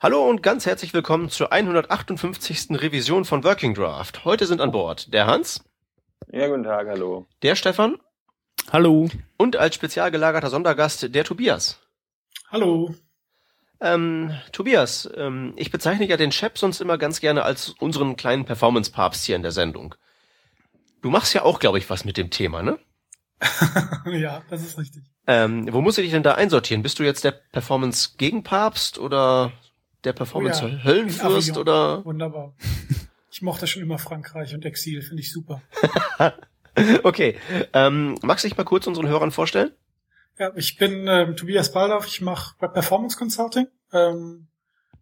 Hallo und ganz herzlich willkommen zur 158. Revision von Working Draft. Heute sind an Bord der Hans. Ja, guten Tag, hallo. Der Stefan. Hallo. Und als spezial gelagerter Sondergast der Tobias. Hallo. Ähm, Tobias, ähm, ich bezeichne ja den Chef sonst immer ganz gerne als unseren kleinen Performance-Papst hier in der Sendung. Du machst ja auch, glaube ich, was mit dem Thema, ne? ja, das ist richtig. Ähm, wo musst du dich denn da einsortieren? Bist du jetzt der Performance-Gegenpapst oder der Performance Oh ja, Höllenfürst oder? Wunderbar. Ich mochte schon immer Frankreich und Exil, finde ich super. Okay. Ähm, magst du dich mal kurz unseren Hörern vorstellen? Ja, ich bin ähm, Tobias Baldauf, ich mache Web Performance Consulting, ähm,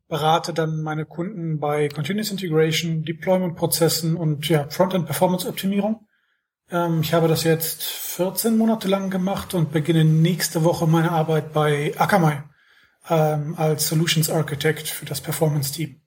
berate dann meine Kunden bei Continuous Integration, Deployment-Prozessen und ja, Frontend-Performance-Optimierung. Ähm, ich habe das jetzt 14 Monate lang gemacht und beginne nächste Woche meine Arbeit bei Akamai ähm, als Solutions Architect für das Performance-Team.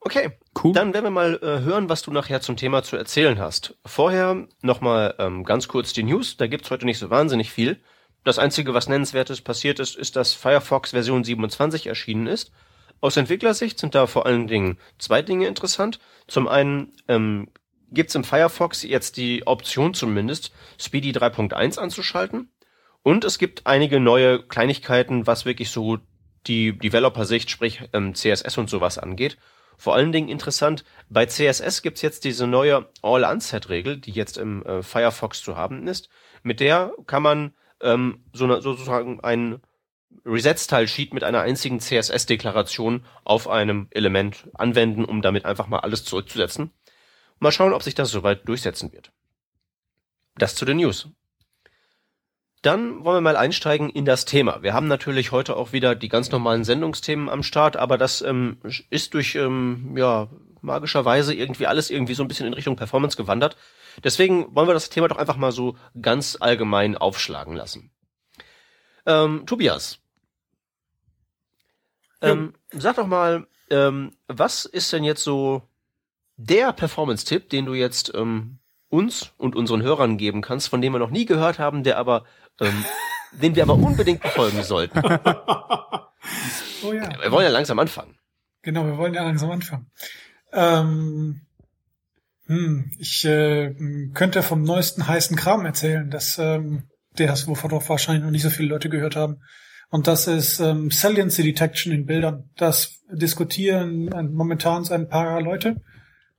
Okay. Cool. Dann werden wir mal äh, hören, was du nachher zum Thema zu erzählen hast. Vorher nochmal ähm, ganz kurz die News. Da gibt's heute nicht so wahnsinnig viel. Das Einzige, was nennenswertes passiert ist, ist, dass Firefox Version 27 erschienen ist. Aus Entwicklersicht sind da vor allen Dingen zwei Dinge interessant. Zum einen ähm, gibt's im Firefox jetzt die Option zumindest, Speedy 3.1 anzuschalten. Und es gibt einige neue Kleinigkeiten, was wirklich so die Developer-Sicht, sprich ähm, CSS und sowas angeht. Vor allen Dingen interessant, bei CSS gibt's jetzt diese neue All-Unset-Regel, die jetzt im äh, Firefox zu haben ist. Mit der kann man ähm, so eine, sozusagen ein Reset-Style-Sheet mit einer einzigen CSS-Deklaration auf einem Element anwenden, um damit einfach mal alles zurückzusetzen. Mal schauen, ob sich das soweit durchsetzen wird. Das zu den News. Dann wollen wir mal einsteigen in das Thema. Wir haben natürlich heute auch wieder die ganz normalen Sendungsthemen am Start, aber das ähm, ist durch ähm, ja magischerweise irgendwie alles irgendwie so ein bisschen in Richtung Performance gewandert. Deswegen wollen wir das Thema doch einfach mal so ganz allgemein aufschlagen lassen. Ähm, Tobias, ähm, sag doch mal, ähm, was ist denn jetzt so der Performance-Tipp, den du jetzt ähm, uns und unseren Hörern geben kannst, von dem wir noch nie gehört haben, der aber, ähm, den wir aber unbedingt befolgen sollten? oh ja. Wir wollen ja langsam anfangen. Genau, wir wollen ja langsam anfangen. Ähm, hm, ich äh, könnte vom neuesten heißen Kram erzählen, dass ähm, der ist, wovon doch wahrscheinlich noch nicht so viele Leute gehört haben. Und das ist ähm, Saliency Detection in Bildern. Das diskutieren momentan ein paar Leute.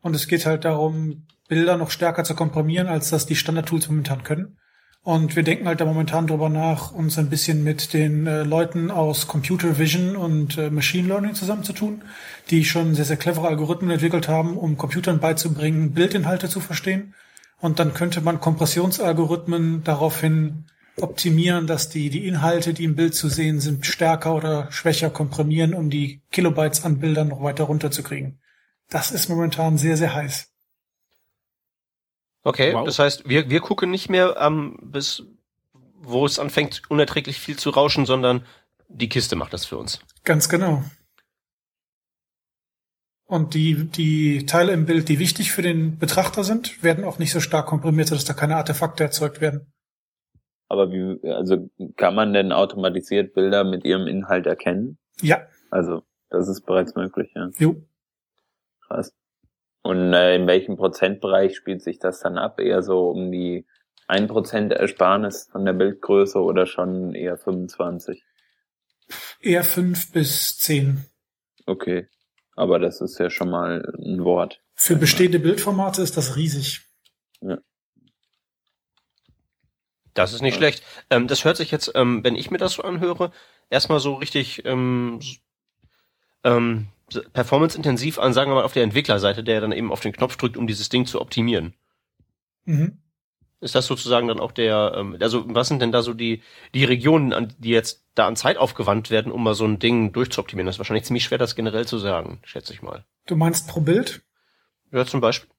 Und es geht halt darum, Bilder noch stärker zu komprimieren, als das die Standard-Tools momentan können. Und wir denken halt da momentan drüber nach, uns ein bisschen mit den äh, Leuten aus Computer Vision und äh, Machine Learning zusammenzutun, die schon sehr, sehr clevere Algorithmen entwickelt haben, um Computern beizubringen, Bildinhalte zu verstehen. Und dann könnte man Kompressionsalgorithmen daraufhin optimieren, dass die, die Inhalte, die im Bild zu sehen sind, stärker oder schwächer komprimieren, um die Kilobytes an Bildern noch weiter runterzukriegen. Das ist momentan sehr, sehr heiß. Okay, Wow. das heißt, wir, wir gucken nicht mehr ähm, bis wo es anfängt, unerträglich viel zu rauschen, sondern die Kiste macht das für uns. Ganz genau. Und die, die Teile im Bild, die wichtig für den Betrachter sind, werden auch nicht so stark komprimiert, sodass da keine Artefakte erzeugt werden. Aber wie, also kann man denn automatisiert Bilder mit ihrem Inhalt erkennen? Ja, Also, das ist bereits möglich, ja. jo. Krass. Und äh, in welchem Prozentbereich spielt sich das dann ab? Eher so um die 1% Ersparnis von der Bildgröße oder schon eher 25? Eher fünf bis zehn. Okay. Aber das ist ja schon mal ein Wort. Für bestehende Bildformate ist das riesig. Das ist nicht Ja. schlecht. Ähm, das hört sich jetzt, ähm, wenn ich mir das so anhöre, erstmal so richtig ähm, ähm, performance-intensiv an, sagen wir mal, auf der Entwicklerseite, der dann eben auf den Knopf drückt, um dieses Ding zu optimieren. Mhm. Ist das sozusagen dann auch der, ähm, also was sind denn da so die, die Regionen, an die jetzt da an Zeit aufgewandt werden, um mal so ein Ding durchzuoptimieren? Das ist wahrscheinlich ziemlich schwer, das generell zu sagen, schätze ich mal. Du meinst pro Bild? Ja, zum Beispiel.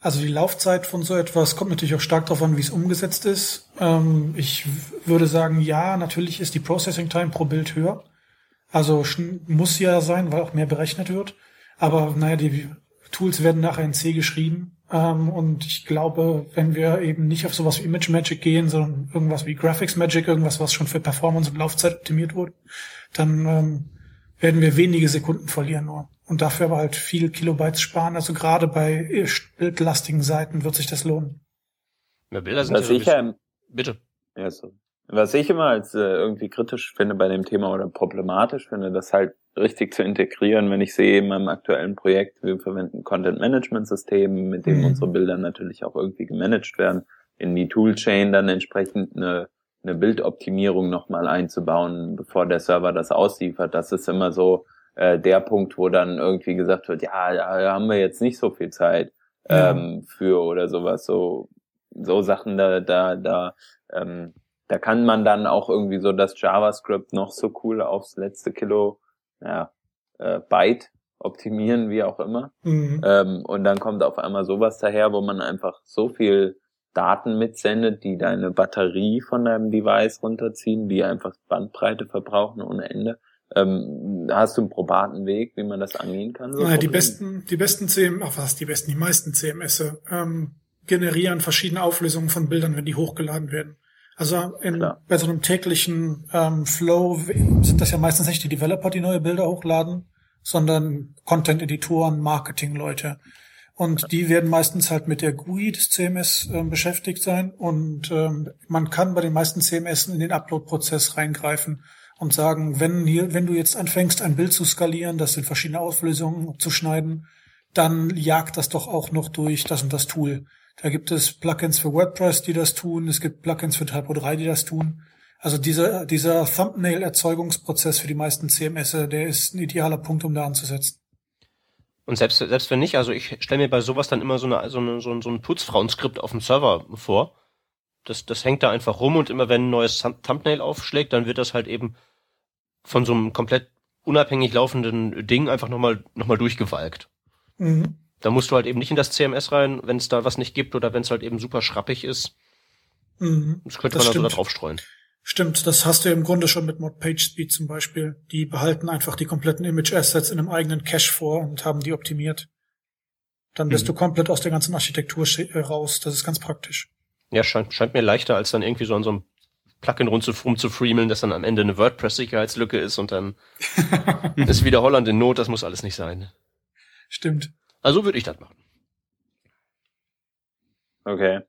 Also die Laufzeit von so etwas kommt natürlich auch stark darauf an, wie es umgesetzt ist. Ähm, ich würde sagen, ja, natürlich ist die Processing Time pro Bild höher. Also muss ja sein, weil auch mehr berechnet wird. Aber naja, die Tools werden nachher in C geschrieben. Ähm, und ich glaube, wenn wir eben nicht auf sowas wie Image Magic gehen, sondern irgendwas wie Graphics Magic, irgendwas, was schon für Performance und Laufzeit optimiert wurde, dann ähm, werden wir wenige Sekunden verlieren nur. Und dafür aber halt viel Kilobytes sparen. Also gerade bei bildlastigen Seiten wird sich das lohnen. Ja, Bilder sind Was ja sicher. Bitte. Ja, so. Was ich immer als äh, irgendwie kritisch finde bei dem Thema oder problematisch finde, das halt richtig zu integrieren, wenn ich sehe in meinem aktuellen Projekt, wir verwenden Content Management System, mit dem mhm. unsere Bilder natürlich auch irgendwie gemanagt werden, in die Toolchain dann entsprechend eine, eine Bildoptimierung nochmal einzubauen, bevor der Server das ausliefert. Das ist immer so äh, der Punkt, wo dann irgendwie gesagt wird, ja, da haben wir jetzt nicht so viel Zeit ähm, ja. für oder sowas. So, so Sachen da, da, da ähm, da kann man dann auch irgendwie so das JavaScript noch so cool aufs letzte Kilo ja, äh, Byte optimieren, wie auch immer. Mhm. Ähm, und dann kommt auf einmal sowas daher, wo man einfach so viel Daten mitsendet, die deine Batterie von deinem Device runterziehen, die einfach Bandbreite verbrauchen ohne Ende. Ähm, hast du einen probaten Weg, wie man das angehen kann? So naja, die besten, die besten CM, ach was, die besten, die meisten CMS ähm, generieren verschiedene Auflösungen von Bildern, wenn die hochgeladen werden. Also in, bei so einem täglichen ähm, Flow sind das ja meistens nicht die Developer, die neue Bilder hochladen, sondern Content-Editoren, Marketing-Leute. Und die werden meistens halt mit der GUI des CMS äh, beschäftigt sein. Und ähm, man kann bei den meisten CMS in den Upload-Prozess reingreifen und sagen, wenn hier, wenn du jetzt anfängst, ein Bild zu skalieren, das in verschiedene Auflösungen zu schneiden, dann jagt das doch auch noch durch das und das Tool. Da gibt es Plugins für WordPress, die das tun. Es gibt Plugins für Typo 3, die das tun. Also dieser, dieser Thumbnail-Erzeugungsprozess für die meisten CMS, der ist ein idealer Punkt, um da anzusetzen. Und selbst, selbst wenn nicht, also ich stelle mir bei sowas dann immer so, eine, so, eine, so, ein, so ein Putzfrauenskript auf dem Server vor. Das, das hängt da einfach rum und immer wenn ein neues Thumbnail aufschlägt, dann wird das halt eben von so einem komplett unabhängig laufenden Ding einfach nochmal noch mal durchgewalkt. Mhm. Da musst du halt eben nicht in das CMS rein, wenn es da was nicht gibt oder wenn es halt eben super schrappig ist. Mhm, das könnte das man also da drauf streuen. Stimmt, das hast du im Grunde schon mit Mod PageSpeed zum Beispiel. Die behalten einfach die kompletten Image Assets in einem eigenen Cache vor und haben die optimiert. Dann bist mhm. du komplett aus der ganzen Architektur äh, raus. Das ist ganz praktisch. Ja, scheint, scheint mir leichter, als dann irgendwie so an so einem Plugin rumzufreemeln, das dann am Ende eine WordPress-Sicherheitslücke ist und dann ist wieder Holland in Not. Das muss alles nicht sein. Stimmt. Also würde ich das machen. Okay.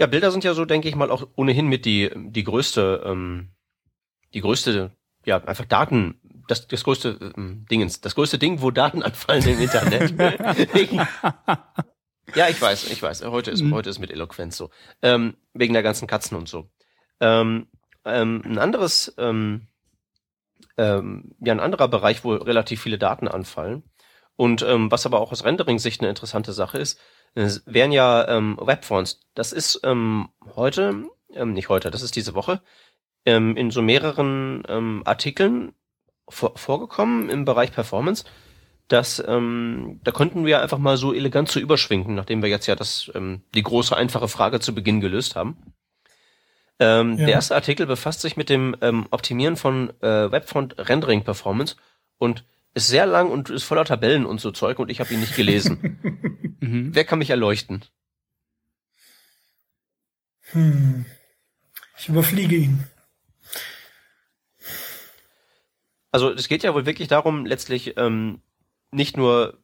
Ja, Bilder sind ja so, denke ich mal, auch ohnehin mit die, die größte, ähm, die größte, ja, einfach Daten, das, das größte ähm, Dingens, das größte Ding, wo Daten anfallen im Internet. ja, ich weiß, ich weiß. Heute ist, mhm. heute ist mit Eloquenz so. Ähm, wegen der ganzen Katzen und so. Ähm, ähm, ein anderes, ähm, ähm, ja, ein anderer Bereich, wo relativ viele Daten anfallen, und ähm, was aber auch aus Rendering-Sicht eine interessante Sache ist, wären ja ähm, Webfonts. Das ist ähm, heute, ähm, nicht heute, das ist diese Woche, ähm, in so mehreren ähm, Artikeln vor, vorgekommen im Bereich Performance. dass ähm, da konnten wir einfach mal so elegant zu überschwingen, nachdem wir jetzt ja das ähm, die große einfache Frage zu Beginn gelöst haben. Ähm, ja. Der erste Artikel befasst sich mit dem ähm, Optimieren von äh, Webfont Rendering Performance und ist sehr lang und ist voller Tabellen und so Zeug und ich habe ihn nicht gelesen. mhm. Wer kann mich erleuchten? Hm. Ich überfliege ihn. Also es geht ja wohl wirklich darum, letztlich ähm, nicht nur,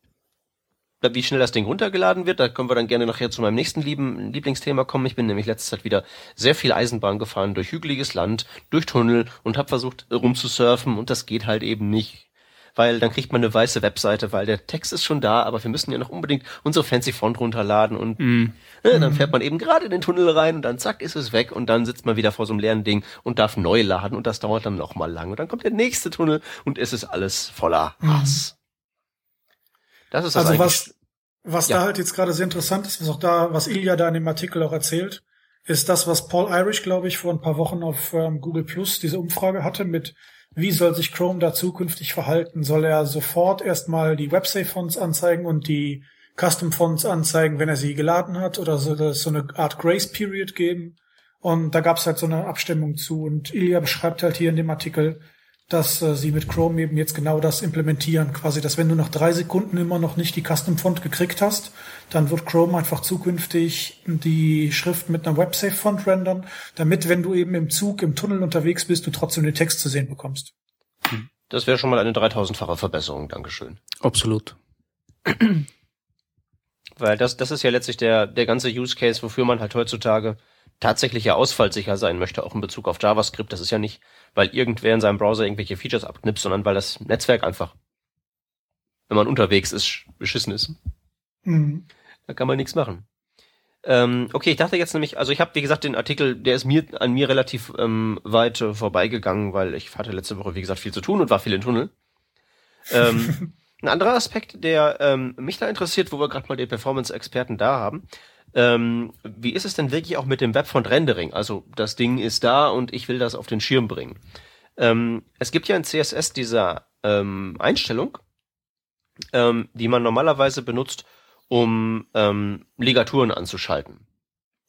wie schnell das Ding runtergeladen wird, da können wir dann gerne nachher zu meinem nächsten lieben Lieblingsthema kommen. Ich bin nämlich letzte Zeit wieder sehr viel Eisenbahn gefahren, durch hügeliges Land, durch Tunnel und habe versucht rumzusurfen und das geht halt eben nicht weil dann kriegt man eine weiße Webseite, weil der Text ist schon da, aber wir müssen ja noch unbedingt unsere fancy Font runterladen und mm. äh, dann fährt man eben gerade in den Tunnel rein und dann zack ist es weg und dann sitzt man wieder vor so einem leeren Ding und darf neu laden und das dauert dann noch mal lang und dann kommt der nächste Tunnel und es ist alles voller mhm. Hass. Das ist das also was was ja. da halt jetzt gerade sehr interessant ist, was auch da, was Ilja da in dem Artikel auch erzählt, ist das, was Paul Irish, glaube ich, vor ein paar Wochen auf ähm, Google Plus diese Umfrage hatte mit wie soll sich Chrome da zukünftig verhalten? Soll er sofort erstmal die WebSafe-Fonts anzeigen und die Custom-Fonts anzeigen, wenn er sie geladen hat? Oder soll es so eine Art Grace-Period geben? Und da gab es halt so eine Abstimmung zu. Und Ilya beschreibt halt hier in dem Artikel, dass äh, sie mit Chrome eben jetzt genau das implementieren. Quasi, dass wenn du nach drei Sekunden immer noch nicht die Custom Font gekriegt hast, dann wird Chrome einfach zukünftig die Schrift mit einer WebSafe Font rendern, damit, wenn du eben im Zug, im Tunnel unterwegs bist, du trotzdem den Text zu sehen bekommst. Das wäre schon mal eine 3000-fache Verbesserung. Dankeschön. Absolut. Weil das, das ist ja letztlich der, der ganze Use Case, wofür man halt heutzutage tatsächlich ja ausfallsicher sein möchte, auch in Bezug auf JavaScript. Das ist ja nicht, weil irgendwer in seinem Browser irgendwelche Features abknipst, sondern weil das Netzwerk einfach, wenn man unterwegs ist, beschissen ist. Mhm. Da kann man nichts machen. Ähm, okay, ich dachte jetzt nämlich, also ich habe, wie gesagt, den Artikel, der ist mir an mir relativ ähm, weit äh, vorbeigegangen, weil ich hatte letzte Woche, wie gesagt, viel zu tun und war viel im Tunnel. Ähm, ein anderer Aspekt, der ähm, mich da interessiert, wo wir gerade mal den Performance-Experten da haben, ähm, wie ist es denn wirklich auch mit dem Webfont-Rendering? Also das Ding ist da und ich will das auf den Schirm bringen. Ähm, es gibt ja in CSS dieser ähm, Einstellung, ähm, die man normalerweise benutzt, um ähm, Ligaturen anzuschalten.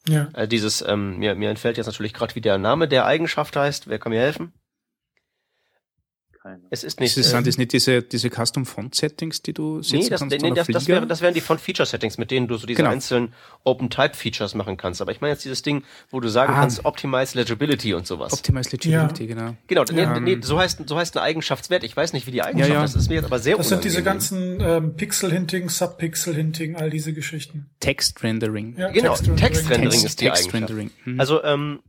Ja. Also dieses, ähm, mir, mir entfällt jetzt natürlich gerade, wie der Name der Eigenschaft heißt. Wer kann mir helfen? Keine. Es ist nicht. Ist, sind das nicht diese, diese Custom Font Settings, die du setzen nee, das, kannst? Nee, das, das, wäre, das wären die Font Feature Settings, mit denen du so diese genau. einzelnen Open Type Features machen kannst. Aber ich meine jetzt dieses Ding, wo du sagen ah. kannst, Optimize Legibility und sowas. Optimize Legibility, ja. genau. Genau, ja. nee, nee, so heißt, so heißt ein Eigenschaftswert. Ich weiß nicht, wie die Eigenschaft ja, Das ist mir jetzt aber sehr Das sind diese ganzen ähm, Pixel-Hinting, Sub-Pixel-Hinting, all diese Geschichten. Text-Rendering. Ja, genau, Text-Rendering Text ist die Text Eigenschaft. Hm. Also, ähm,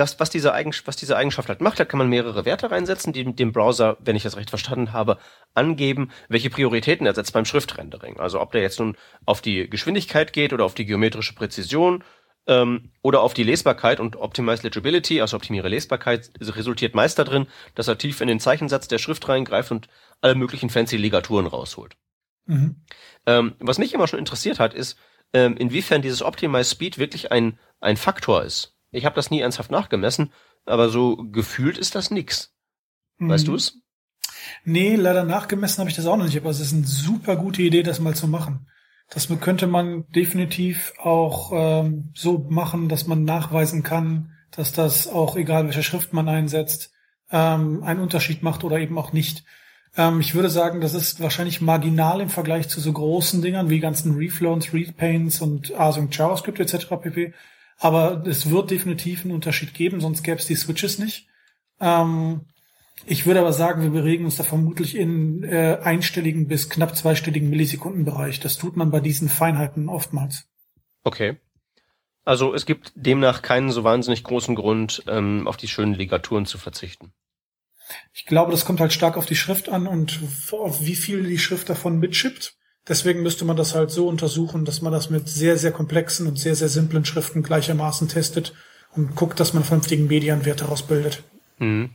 das, was diese, Eigenschaft, was diese Eigenschaft halt macht, da kann man mehrere Werte reinsetzen, die dem Browser, wenn ich das recht verstanden habe, angeben, welche Prioritäten er setzt beim Schriftrendering. Also ob der jetzt nun auf die Geschwindigkeit geht oder auf die geometrische Präzision ähm, oder auf die Lesbarkeit und Optimize Legibility, also optimiere Lesbarkeit, resultiert meist darin, dass er tief in den Zeichensatz der Schrift reingreift und alle möglichen fancy Ligaturen rausholt. Mhm. Ähm, was mich immer schon interessiert hat, ist, ähm, inwiefern dieses Optimize Speed wirklich ein, ein Faktor ist. Ich habe das nie ernsthaft nachgemessen, aber so gefühlt ist das nix. Weißt mhm. du es? Nee, leider nachgemessen habe ich das auch noch nicht, aber es ist eine super gute Idee, das mal zu machen. Das könnte man definitiv auch ähm, so machen, dass man nachweisen kann, dass das auch, egal welche Schrift man einsetzt, ähm, einen Unterschied macht oder eben auch nicht. Ähm, ich würde sagen, das ist wahrscheinlich marginal im Vergleich zu so großen Dingern wie ganzen Reflows, Readpaints und Async JavaScript etc. pp. Aber es wird definitiv einen Unterschied geben, sonst gäbe es die Switches nicht. Ähm, ich würde aber sagen, wir bewegen uns da vermutlich in äh, einstelligen bis knapp zweistelligen Millisekundenbereich. Das tut man bei diesen Feinheiten oftmals. Okay. Also es gibt demnach keinen so wahnsinnig großen Grund, ähm, auf die schönen Ligaturen zu verzichten. Ich glaube, das kommt halt stark auf die Schrift an und auf wie viel die Schrift davon mitschippt. Deswegen müsste man das halt so untersuchen, dass man das mit sehr, sehr komplexen und sehr, sehr simplen Schriften gleichermaßen testet und guckt, dass man vernünftigen Medianwert daraus bildet. Mhm.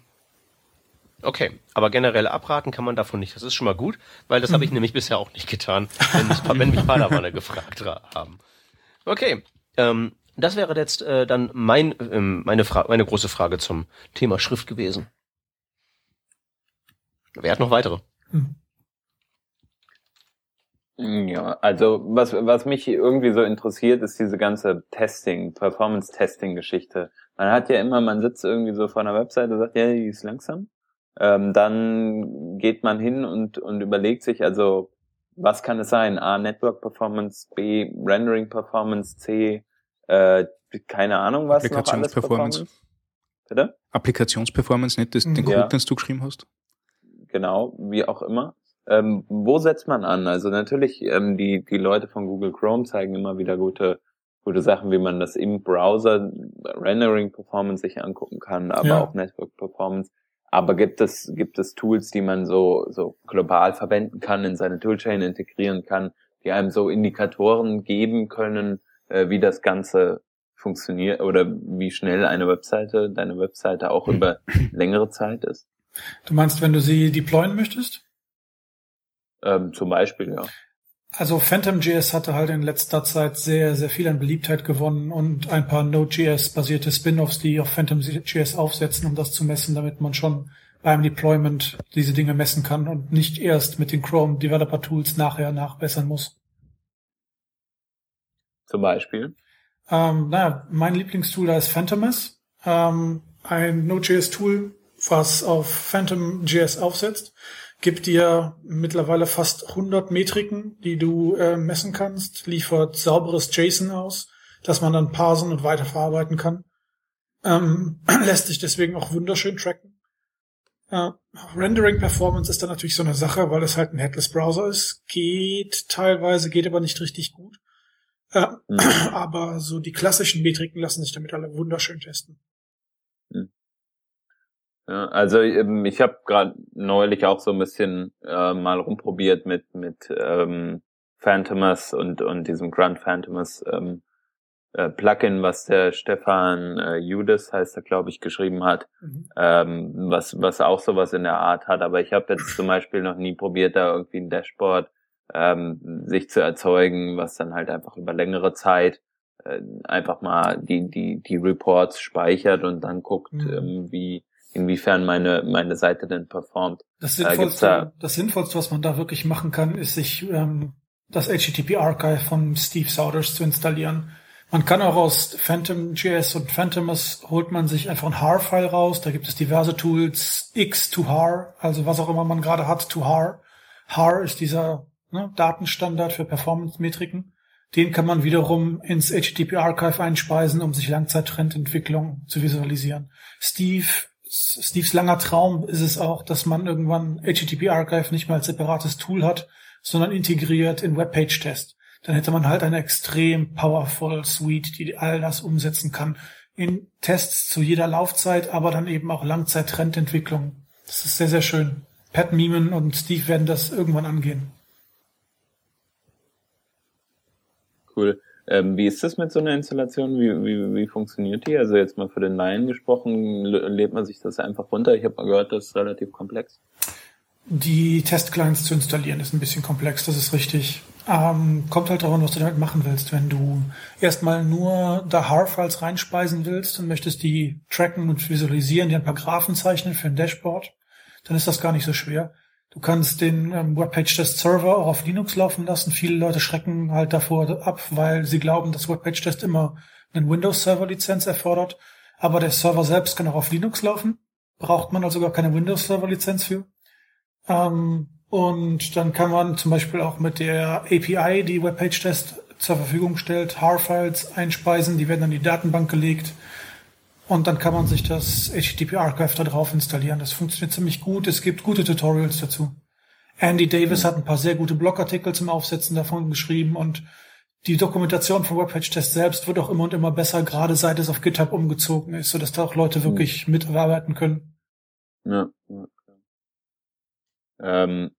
Okay, aber generell abraten kann man davon nicht. Das ist schon mal gut, weil das mhm. habe ich nämlich bisher auch nicht getan, wenn mich, wenn mich Padawane gefragt haben. Okay, ähm, das wäre jetzt äh, dann mein, ähm, meine, Fra meine große Frage zum Thema Schrift gewesen. Wer hat noch weitere? Mhm. Ja, also was, was mich irgendwie so interessiert, ist diese ganze Testing, Performance-Testing-Geschichte. Man hat ja immer, man sitzt irgendwie so vor einer Webseite und sagt, ja, die ist langsam. Ähm, dann geht man hin und, und überlegt sich, also was kann es sein? A, Network Performance, B, Rendering Performance, C, äh, keine Ahnung was noch alles Performance. Bitte? Applikationsperformance, nicht das, den Code, ja. den du geschrieben hast? Genau, wie auch immer. Ähm, wo setzt man an? Also natürlich, ähm, die, die Leute von Google Chrome zeigen immer wieder gute, gute Sachen, wie man das im Browser Rendering Performance sich angucken kann, aber ja. auch Network Performance. Aber gibt es, gibt es Tools, die man so, so global verwenden kann, in seine Toolchain integrieren kann, die einem so Indikatoren geben können, äh, wie das Ganze funktioniert oder wie schnell eine Webseite, deine Webseite auch über längere Zeit ist? Du meinst, wenn du sie deployen möchtest? Ähm, zum Beispiel, ja. Also PhantomJS hatte halt in letzter Zeit sehr, sehr viel an Beliebtheit gewonnen und ein paar Node.js-basierte Spin-offs, die auf PhantomJS aufsetzen, um das zu messen, damit man schon beim Deployment diese Dinge messen kann und nicht erst mit den Chrome Developer Tools nachher nachbessern muss. Zum Beispiel? Ähm, naja, mein Lieblingstool da ist Phantomas, ähm, ein Node.js-Tool, was auf Phantom.js aufsetzt, gibt dir mittlerweile fast 100 Metriken, die du äh, messen kannst, liefert sauberes JSON aus, das man dann parsen und weiterverarbeiten kann. Ähm, lässt sich deswegen auch wunderschön tracken. Äh, Rendering Performance ist dann natürlich so eine Sache, weil es halt ein Headless Browser ist. Geht teilweise, geht aber nicht richtig gut. Äh, mhm. Aber so die klassischen Metriken lassen sich damit alle wunderschön testen. Ja, also ähm, ich habe gerade neulich auch so ein bisschen äh, mal rumprobiert mit mit ähm, Phantomus und und diesem Grand Phantomus ähm, äh, Plugin, was der Stefan äh, Judas heißt er, glaube ich, geschrieben hat, mhm. ähm, was was auch sowas in der Art hat. Aber ich habe jetzt zum Beispiel noch nie probiert, da irgendwie ein Dashboard ähm, sich zu erzeugen, was dann halt einfach über längere Zeit äh, einfach mal die die die Reports speichert und dann guckt, mhm. ähm, wie inwiefern meine meine Seite denn performt. Das Sinnvollste, da, das Sinnvollste, was man da wirklich machen kann, ist sich ähm, das HTTP Archive von Steve Souders zu installieren. Man kann auch aus Phantom.js und Phantomus holt man sich einfach ein HAR-File raus. Da gibt es diverse Tools, X to HAR, also was auch immer man gerade hat, to HAR. HAR ist dieser ne, Datenstandard für Performance-Metriken. Den kann man wiederum ins HTTP Archive einspeisen, um sich Langzeittrendentwicklung zu visualisieren. Steve Steves langer Traum ist es auch, dass man irgendwann HTTP Archive nicht mehr als separates Tool hat, sondern integriert in Webpage Test. Dann hätte man halt eine extrem powerful Suite, die all das umsetzen kann. In Tests zu jeder Laufzeit, aber dann eben auch Langzeit-Trendentwicklung. Das ist sehr, sehr schön. Pat Meeman und Steve werden das irgendwann angehen. Cool. Ähm, wie ist das mit so einer Installation? Wie, wie, wie funktioniert die? Also jetzt mal für den Laien gesprochen, lädt man sich das einfach runter? Ich habe mal gehört, das ist relativ komplex. Die Testclients zu installieren ist ein bisschen komplex, das ist richtig. Ähm, kommt halt darauf an, was du damit machen willst. Wenn du erstmal nur da HAR-Files reinspeisen willst und möchtest die tracken und visualisieren, die ein paar Graphen zeichnen für ein Dashboard, dann ist das gar nicht so schwer. Du kannst den ähm, Webpage-Test Server auch auf Linux laufen lassen. Viele Leute schrecken halt davor ab, weil sie glauben, dass Webpage-Test immer einen Windows-Server-Lizenz erfordert. Aber der Server selbst kann auch auf Linux laufen. Braucht man also gar keine Windows-Server-Lizenz für. Ähm, und dann kann man zum Beispiel auch mit der API, die Webpage-Test zur Verfügung stellt, HAR-Files einspeisen. Die werden dann in die Datenbank gelegt und dann kann man sich das HTTP Archive da drauf installieren. Das funktioniert ziemlich gut. Es gibt gute Tutorials dazu. Andy Davis mhm. hat ein paar sehr gute Blogartikel zum Aufsetzen davon geschrieben und die Dokumentation von Webpage Test selbst wird auch immer und immer besser, gerade seit es auf GitHub umgezogen ist, sodass da auch Leute wirklich mhm. mitarbeiten können. Ja. ja. Ähm,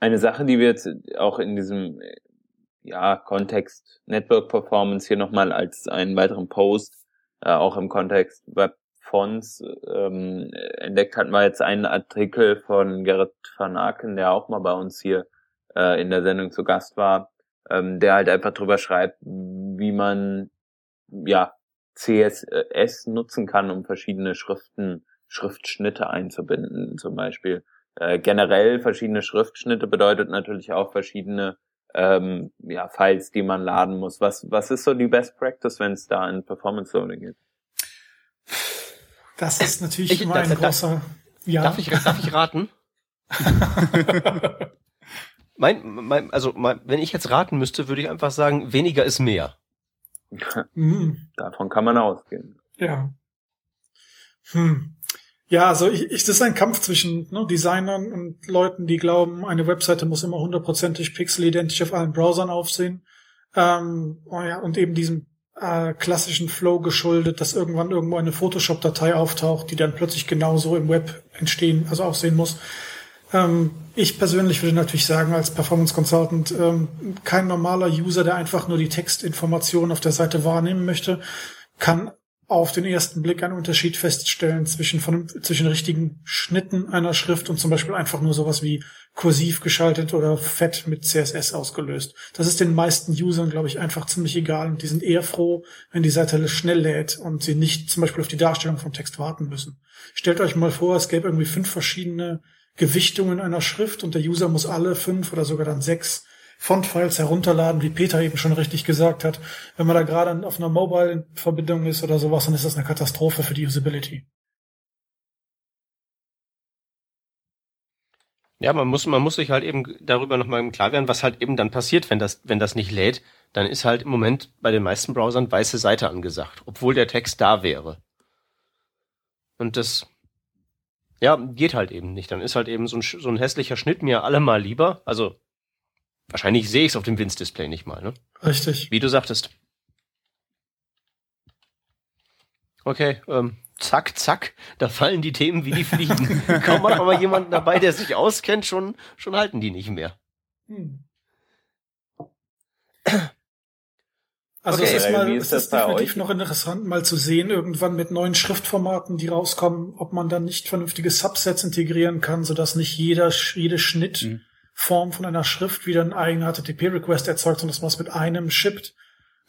eine Sache, die wir jetzt auch in diesem ja, Kontext Network Performance hier nochmal als einen weiteren Post äh, auch im Kontext Webfonts ähm, entdeckt hatten wir jetzt einen Artikel von Gerrit van Aken, der auch mal bei uns hier äh, in der Sendung zu Gast war, ähm, der halt einfach drüber schreibt, wie man ja CSS nutzen kann, um verschiedene Schriften, Schriftschnitte einzubinden, zum Beispiel. Äh, generell verschiedene Schriftschnitte bedeutet natürlich auch verschiedene ähm, ja, Files, die man laden muss. Was, was ist so die Best Practice, wenn es da in Performance Loading geht? Das ist natürlich ich, immer ein darf, großer. Ja. Darf ich, darf ich raten? mein, mein, also mein, wenn ich jetzt raten müsste, würde ich einfach sagen, weniger ist mehr. Mhm. Davon kann man ausgehen. Ja. Hm. Ja, also ich, ich, das ist ein Kampf zwischen ne, Designern und Leuten, die glauben, eine Webseite muss immer hundertprozentig pixelidentisch auf allen Browsern aufsehen. Ähm, oh ja, und eben diesem äh, klassischen Flow geschuldet, dass irgendwann irgendwo eine Photoshop-Datei auftaucht, die dann plötzlich genauso im Web entstehen, also aussehen muss. Ähm, ich persönlich würde natürlich sagen, als Performance Consultant, ähm, kein normaler User, der einfach nur die Textinformationen auf der Seite wahrnehmen möchte, kann auf den ersten Blick einen Unterschied feststellen zwischen, von, zwischen richtigen Schnitten einer Schrift und zum Beispiel einfach nur sowas wie kursiv geschaltet oder fett mit CSS ausgelöst. Das ist den meisten Usern, glaube ich, einfach ziemlich egal und die sind eher froh, wenn die Seite schnell lädt und sie nicht zum Beispiel auf die Darstellung vom Text warten müssen. Stellt euch mal vor, es gäbe irgendwie fünf verschiedene Gewichtungen einer Schrift und der User muss alle fünf oder sogar dann sechs Font-Files herunterladen, wie Peter eben schon richtig gesagt hat. Wenn man da gerade auf einer Mobile-Verbindung ist oder sowas, dann ist das eine Katastrophe für die Usability. Ja, man muss, man muss sich halt eben darüber nochmal im Klar werden, was halt eben dann passiert, wenn das, wenn das nicht lädt. Dann ist halt im Moment bei den meisten Browsern weiße Seite angesagt, obwohl der Text da wäre. Und das, ja, geht halt eben nicht. Dann ist halt eben so ein, so ein hässlicher Schnitt mir allemal lieber. Also, wahrscheinlich sehe ich es auf dem Winz-Display nicht mal, ne? Richtig. Wie du sagtest. Okay, ähm, zack, zack, da fallen die Themen wie die Fliegen. Kaum hat aber jemand dabei, der sich auskennt, schon, schon halten die nicht mehr. Hm. Also okay, es ist mal, ist es ist definitiv noch interessant, mal zu sehen, irgendwann mit neuen Schriftformaten, die rauskommen, ob man dann nicht vernünftige Subsets integrieren kann, sodass nicht jeder, jede Schnittform von einer Schrift wieder einen eigenen HTTP-Request erzeugt, sondern dass man es mit einem shippt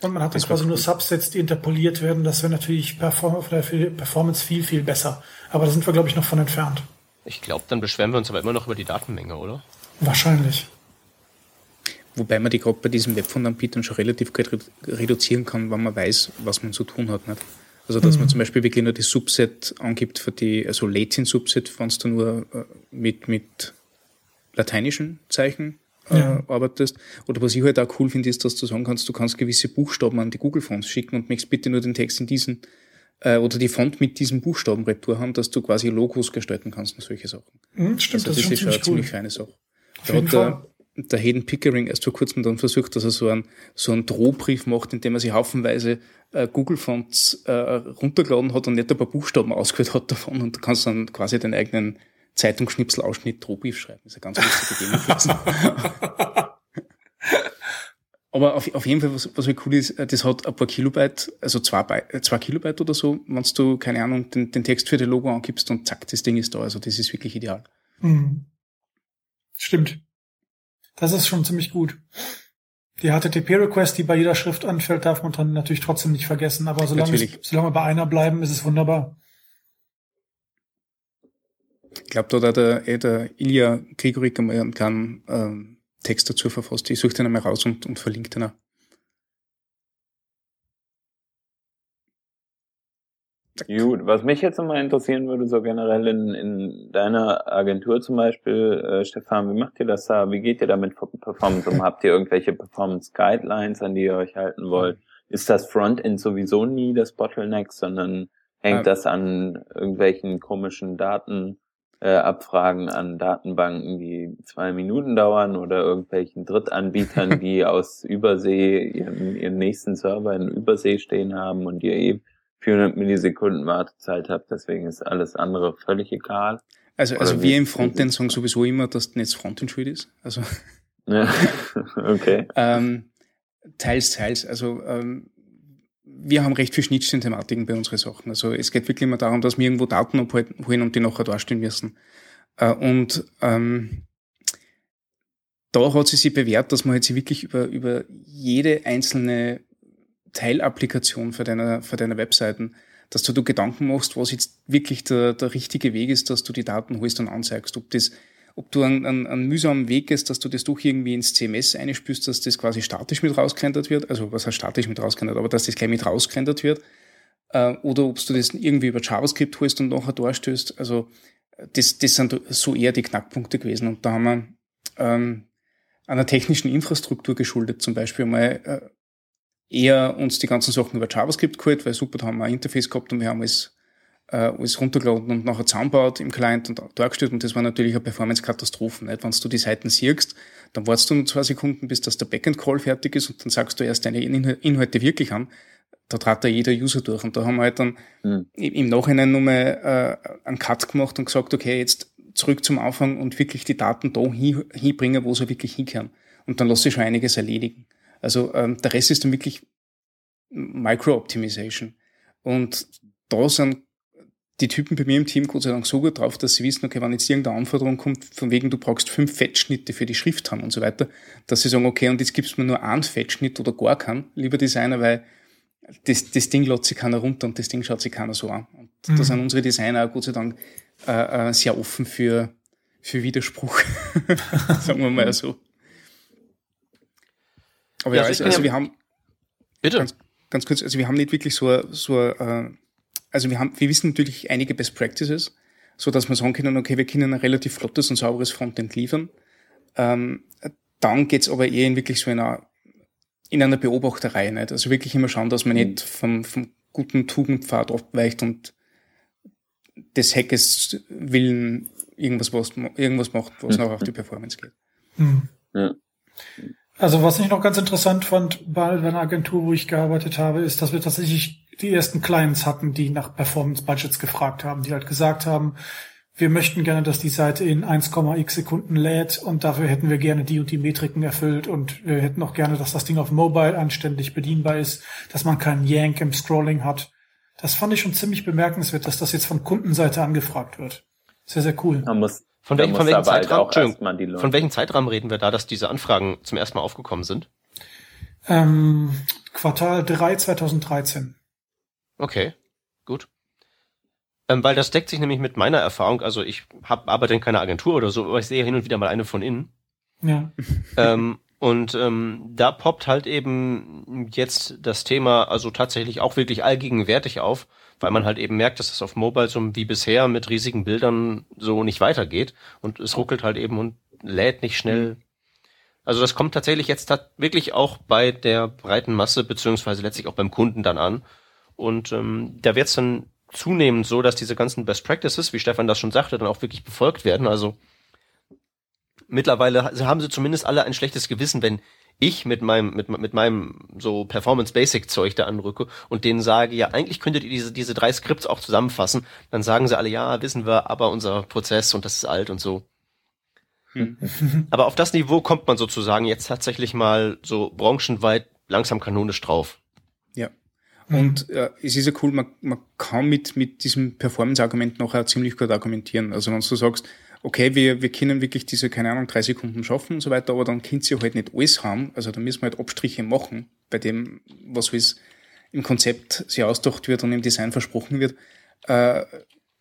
und man hat dann quasi nur Subsets, die interpoliert werden. Das wäre natürlich Perform Performance viel, viel besser. Aber da sind wir, glaube ich, noch von entfernt. Ich glaube, dann beschweren wir uns aber immer noch über die Datenmenge, oder? Wahrscheinlich. Wobei man die gerade bei diesen Webfondanbietern schon relativ gut reduzieren kann, wenn man weiß, was man zu tun hat. Nicht? Also dass mhm. man zum Beispiel wirklich nur die Subset angibt für die, also Latin-Subset, wenn du nur äh, mit, mit lateinischen Zeichen ja. äh, arbeitest. Oder was ich halt auch cool finde, ist, dass du sagen kannst, du kannst gewisse Buchstaben an die Google-Fonts schicken und möchtest bitte nur den Text in diesen äh, oder die Font mit diesem Buchstaben retour haben, dass du quasi Logos gestalten kannst und solche Sachen. Mhm, stimmt, also das, das ist schon eine ziemlich cool. feine Sache. Da hat der, der Hayden Pickering erst vor kurzem dann versucht, dass er so einen, so einen Drohbrief macht, indem er sich haufenweise äh, Google-Fonts äh, runtergeladen hat und nicht ein paar Buchstaben ausgewählt hat davon und du kannst dann quasi den eigenen Zeitungsschnipselausschnitt Drohbrief schreiben. Das ist eine ganz lustige Idee gewesen. Aber auf, auf jeden Fall, was, was halt cool ist, äh, das hat ein paar Kilobyte, also zwei, äh, zwei Kilobyte oder so, wenn du, keine Ahnung, den, den Text für die Logo angibst und zack, das Ding ist da. Also das ist wirklich ideal. Mhm. Stimmt. Das ist schon ziemlich gut. Die HTTP-Request, die bei jeder Schrift anfällt, darf man dann natürlich trotzdem nicht vergessen. Aber solange, es, solange wir bei einer bleiben, ist es wunderbar. Ich glaube, da hat der, eh der Ilya Grigorik einen kleinen ähm, Text dazu verfasst. Ich suche den einmal raus und, und verlinke den auch. Gut, was mich jetzt nochmal interessieren würde, so generell in, in deiner Agentur zum Beispiel, äh, Stefan, wie macht ihr das da? Wie geht ihr da mit Performance um? Habt ihr irgendwelche Performance Guidelines, an die ihr euch halten wollt? Ist das Frontend sowieso nie das Bottleneck, sondern hängt ja. das an irgendwelchen komischen Daten? Äh, Abfragen an Datenbanken, die zwei Minuten dauern oder irgendwelchen Drittanbietern, die aus Übersee ihren, ihren nächsten Server in Übersee stehen haben und ihr eben 400 Millisekunden Wartezeit habt, deswegen ist alles andere völlig egal. Also, also wir im Frontend sagen sowieso immer, dass Netz Frontend schuld ist. Also ja, okay. ähm, teils, teils. Also ähm, wir haben recht viel Schnittstellenthematiken bei unseren Sachen. Also es geht wirklich immer darum, dass wir irgendwo Daten abholen und die nachher darstellen müssen. Äh, und ähm, da hat sie sich bewährt, dass man jetzt wirklich über, über jede einzelne Teilapplikation für deine, für deine Webseiten, dass du dir Gedanken machst, was jetzt wirklich der, der richtige Weg ist, dass du die Daten holst und anzeigst. Ob das ob du einen, einen, einen mühsamen Weg gehst, dass du das doch irgendwie ins CMS einspürst, dass das quasi statisch mit rausgerendert wird, also was heißt statisch mit rausgerendert, aber dass das gleich mit rausgerendert wird, äh, oder ob du das irgendwie über JavaScript holst und nachher darstellst, also das, das sind so eher die Knackpunkte gewesen. Und da haben wir ähm, einer technischen Infrastruktur geschuldet, zum Beispiel mal äh, eher uns die ganzen Sachen über JavaScript geholt, weil super, da haben wir ein Interface gehabt und wir haben es äh, alles runtergeladen und nachher zusammenbaut im Client und dargestellt. Und das war natürlich eine Performance-Katastrophe. Wenn du die Seiten siehst, dann wartest du nur zwei Sekunden, bis das der Backend-Call fertig ist und dann sagst du erst deine Inhalte wirklich an. Da trat da jeder User durch. Und da haben wir halt dann mhm. im Nachhinein nochmal äh, einen Cut gemacht und gesagt, okay, jetzt zurück zum Anfang und wirklich die Daten da hin, hinbringen, wo sie wirklich hinkehren. Und dann lass ich schon einiges erledigen. Also ähm, der Rest ist dann wirklich Micro-Optimization. Und da sind die Typen bei mir im Team Gott sei Dank so gut drauf, dass sie wissen, okay, wenn jetzt irgendeine Anforderung kommt, von wegen du brauchst fünf Fettschnitte für die Schrift haben und so weiter, dass sie sagen, okay, und jetzt gibst du mir nur einen Fettschnitt oder gar keinen, lieber Designer, weil das, das Ding lädt sich keiner runter und das Ding schaut sich keiner so an. Und mhm. da sind unsere Designer Gott sei Dank äh, äh, sehr offen für, für Widerspruch, sagen wir mal so. Aber ja, ja also, also wir haben Bitte. Ganz, ganz kurz, also wir haben nicht wirklich so, so äh, also wir haben, wir wissen natürlich einige Best Practices, so dass wir sagen können, okay, wir können ein relativ flottes und sauberes Frontend liefern. Ähm, dann geht's aber eher in wirklich so einer, in einer Beobachterei, nicht? Also wirklich immer schauen, dass man mhm. nicht vom, vom guten Tugendpfad abweicht und des Hackes willen irgendwas, was, irgendwas macht, was mhm. noch auf die Performance geht. Mhm. Ja. Also was ich noch ganz interessant fand bei einer Agentur, wo ich gearbeitet habe, ist, dass wir tatsächlich die ersten Clients hatten, die nach Performance Budgets gefragt haben, die halt gesagt haben, wir möchten gerne, dass die Seite in 1,x Sekunden lädt und dafür hätten wir gerne die und die Metriken erfüllt und wir hätten auch gerne, dass das Ding auf Mobile anständig bedienbar ist, dass man keinen Yank im Scrolling hat. Das fand ich schon ziemlich bemerkenswert, dass das jetzt von Kundenseite angefragt wird. Sehr, sehr cool. Man muss, von, welchen, von, welchem halt Zeitraum, von welchem Zeitraum reden wir da, dass diese Anfragen zum ersten Mal aufgekommen sind? Ähm, Quartal 3 2013. Okay, gut. Ähm, weil das deckt sich nämlich mit meiner Erfahrung. Also ich hab, arbeite in keiner Agentur oder so, aber ich sehe hin und wieder mal eine von innen. Ja. ähm, und ähm, da poppt halt eben jetzt das Thema also tatsächlich auch wirklich allgegenwärtig auf, weil man halt eben merkt, dass es auf Mobile so wie bisher mit riesigen Bildern so nicht weitergeht und es ruckelt halt eben und lädt nicht schnell. Also das kommt tatsächlich jetzt wirklich auch bei der breiten Masse beziehungsweise letztlich auch beim Kunden dann an. Und ähm, da wird es dann zunehmend so, dass diese ganzen Best Practices, wie Stefan das schon sagte, dann auch wirklich befolgt werden. Also mittlerweile haben sie zumindest alle ein schlechtes Gewissen, wenn ich mit meinem, mit, mit meinem so Performance Basic Zeug da anrücke und denen sage, ja, eigentlich könntet ihr diese, diese drei Skripts auch zusammenfassen, dann sagen sie alle, ja, wissen wir, aber unser Prozess und das ist alt und so. Hm. aber auf das Niveau kommt man sozusagen jetzt tatsächlich mal so branchenweit langsam kanonisch drauf. Mhm. Und äh, es ist ja cool, man, man kann mit, mit diesem Performance-Argument noch ziemlich gut argumentieren. Also wenn du sagst, okay, wir, wir können wirklich diese, keine Ahnung, drei Sekunden schaffen und so weiter, aber dann könnt ihr halt nicht alles haben. Also da müssen wir halt Abstriche machen bei dem, was es im Konzept sehr ausdacht wird und im Design versprochen wird. Äh,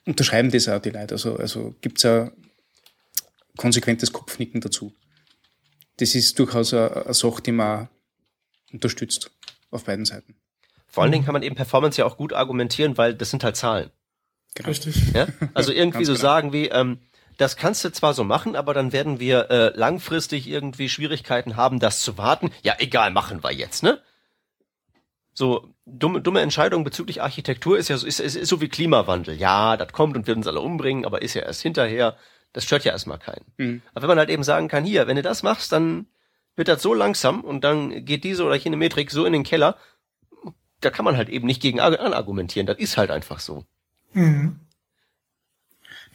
unterschreiben das auch die Leute. Also, also gibt's ein konsequentes Kopfnicken dazu. Das ist durchaus eine, eine Sache, die man unterstützt auf beiden Seiten. Vor allen Dingen kann man eben Performance ja auch gut argumentieren, weil das sind halt Zahlen. Genau. Richtig. Ja? Also irgendwie so genau. sagen wie, ähm, das kannst du zwar so machen, aber dann werden wir äh, langfristig irgendwie Schwierigkeiten haben, das zu warten. Ja, egal, machen wir jetzt, ne? So dumme, dumme Entscheidung bezüglich Architektur ist ja so, ist, ist, ist so wie Klimawandel. Ja, das kommt und wird uns alle umbringen, aber ist ja erst hinterher. Das stört ja erstmal keinen. Mhm. Aber wenn man halt eben sagen kann, hier, wenn du das machst, dann wird das so langsam und dann geht diese oder jene Metrik so in den Keller, da kann man halt eben nicht gegen argumentieren. Das ist halt einfach so. Mhm.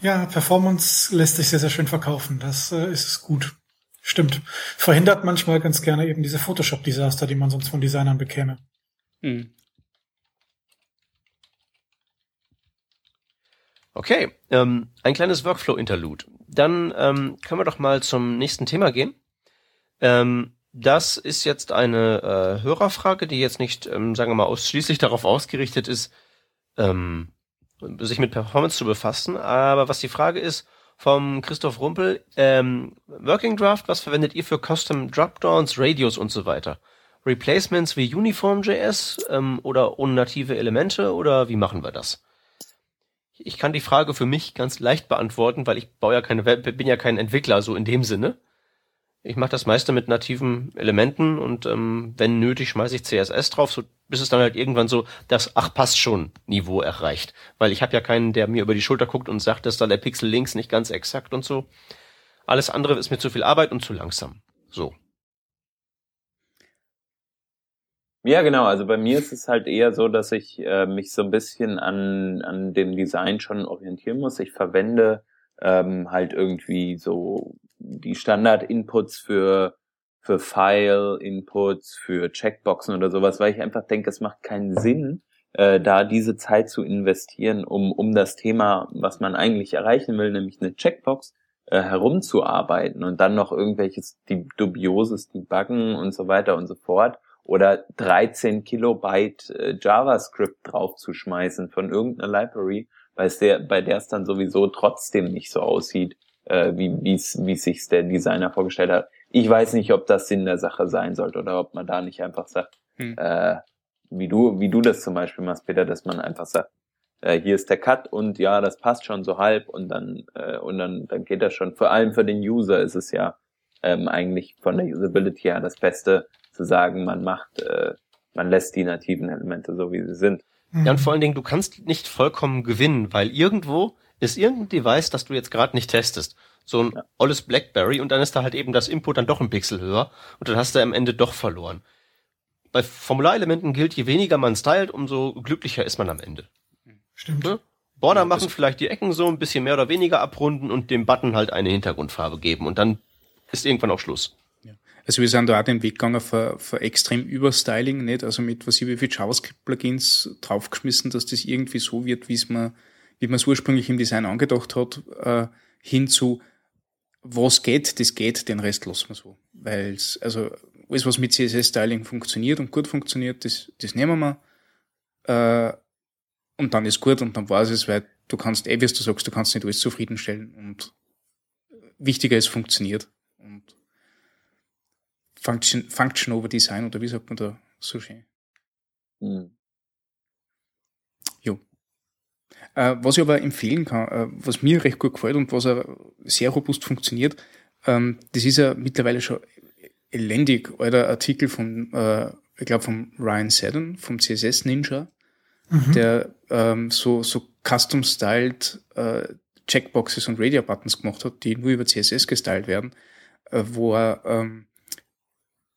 Ja, Performance lässt sich sehr, sehr schön verkaufen. Das äh, ist gut. Stimmt. Verhindert manchmal ganz gerne eben diese Photoshop-Desaster, die man sonst von Designern bekäme. Mhm. Okay, ähm, ein kleines Workflow-Interlude. Dann ähm, können wir doch mal zum nächsten Thema gehen. Ähm, das ist jetzt eine äh, Hörerfrage, die jetzt nicht, ähm, sagen wir mal, ausschließlich darauf ausgerichtet ist, ähm, sich mit Performance zu befassen. Aber was die Frage ist, vom Christoph Rumpel, ähm, Working Draft, was verwendet ihr für Custom Dropdowns, Radios und so weiter? Replacements wie Uniform.js ähm, oder unnative Elemente oder wie machen wir das? Ich kann die Frage für mich ganz leicht beantworten, weil ich baue ja keine bin ja kein Entwickler, so in dem Sinne. Ich mache das meiste mit nativen Elementen und ähm, wenn nötig schmeiße ich CSS drauf, so bis es dann halt irgendwann so das ach passt schon Niveau erreicht, weil ich habe ja keinen, der mir über die Schulter guckt und sagt, dass da der Pixel links nicht ganz exakt und so. Alles andere ist mir zu viel Arbeit und zu langsam. So. Ja, genau. Also bei mir ist es halt eher so, dass ich äh, mich so ein bisschen an, an dem Design schon orientieren muss. Ich verwende ähm, halt irgendwie so die Standard-Inputs für, für File-Inputs, für Checkboxen oder sowas, weil ich einfach denke, es macht keinen Sinn, äh, da diese Zeit zu investieren, um, um das Thema, was man eigentlich erreichen will, nämlich eine Checkbox, äh, herumzuarbeiten und dann noch irgendwelches dubioses Debuggen und so weiter und so fort oder 13 Kilobyte äh, JavaScript draufzuschmeißen von irgendeiner Library, bei der es dann sowieso trotzdem nicht so aussieht, äh, wie wie wie sich der Designer vorgestellt hat. Ich weiß nicht, ob das Sinn der Sache sein sollte oder ob man da nicht einfach sagt, hm. äh, wie du wie du das zum Beispiel machst, Peter, dass man einfach sagt, äh, hier ist der Cut und ja, das passt schon so halb und dann äh, und dann dann geht das schon. Vor allem für den User ist es ja ähm, eigentlich von der Usability her das Beste zu sagen, man macht, äh, man lässt die nativen Elemente so wie sie sind. Ja, und vor allen Dingen, du kannst nicht vollkommen gewinnen, weil irgendwo ist irgendein Device, das du jetzt gerade nicht testest. So ein ja. olles Blackberry und dann ist da halt eben das Input dann doch ein Pixel höher und dann hast du am Ende doch verloren. Bei Formularelementen gilt, je weniger man stylt, umso glücklicher ist man am Ende. Stimmt. Ne? Border ja, machen vielleicht die Ecken so ein bisschen mehr oder weniger abrunden und dem Button halt eine Hintergrundfarbe geben und dann ist irgendwann auch Schluss. Also wir sind da auch den Weg gegangen für, für extrem Überstyling, nicht? Also mit was ich wie viel JavaScript-Plugins draufgeschmissen, dass das irgendwie so wird, wie es man, wie man es ursprünglich im Design angedacht hat, äh, hin zu was geht, das geht, den Rest lassen wir so. Weil also alles, was mit CSS-Styling funktioniert und gut funktioniert, das, das nehmen wir. Äh, und dann ist gut und dann war es, weil du kannst, eh, wie du sagst, du kannst nicht alles zufriedenstellen und wichtiger ist, funktioniert. Und Function, Function over Design oder wie sagt man da so schön? Mhm. Jo. Äh, was ich aber empfehlen kann, äh, was mir recht gut gefällt und was auch sehr robust funktioniert, ähm, das ist ja mittlerweile schon elendig alter Artikel von, äh, ich glaube, vom Ryan Seddon, vom CSS Ninja, mhm. der ähm, so, so custom-styled äh, Checkboxes und Radio-Buttons gemacht hat, die nur über CSS gestylt werden, äh, wo er ähm,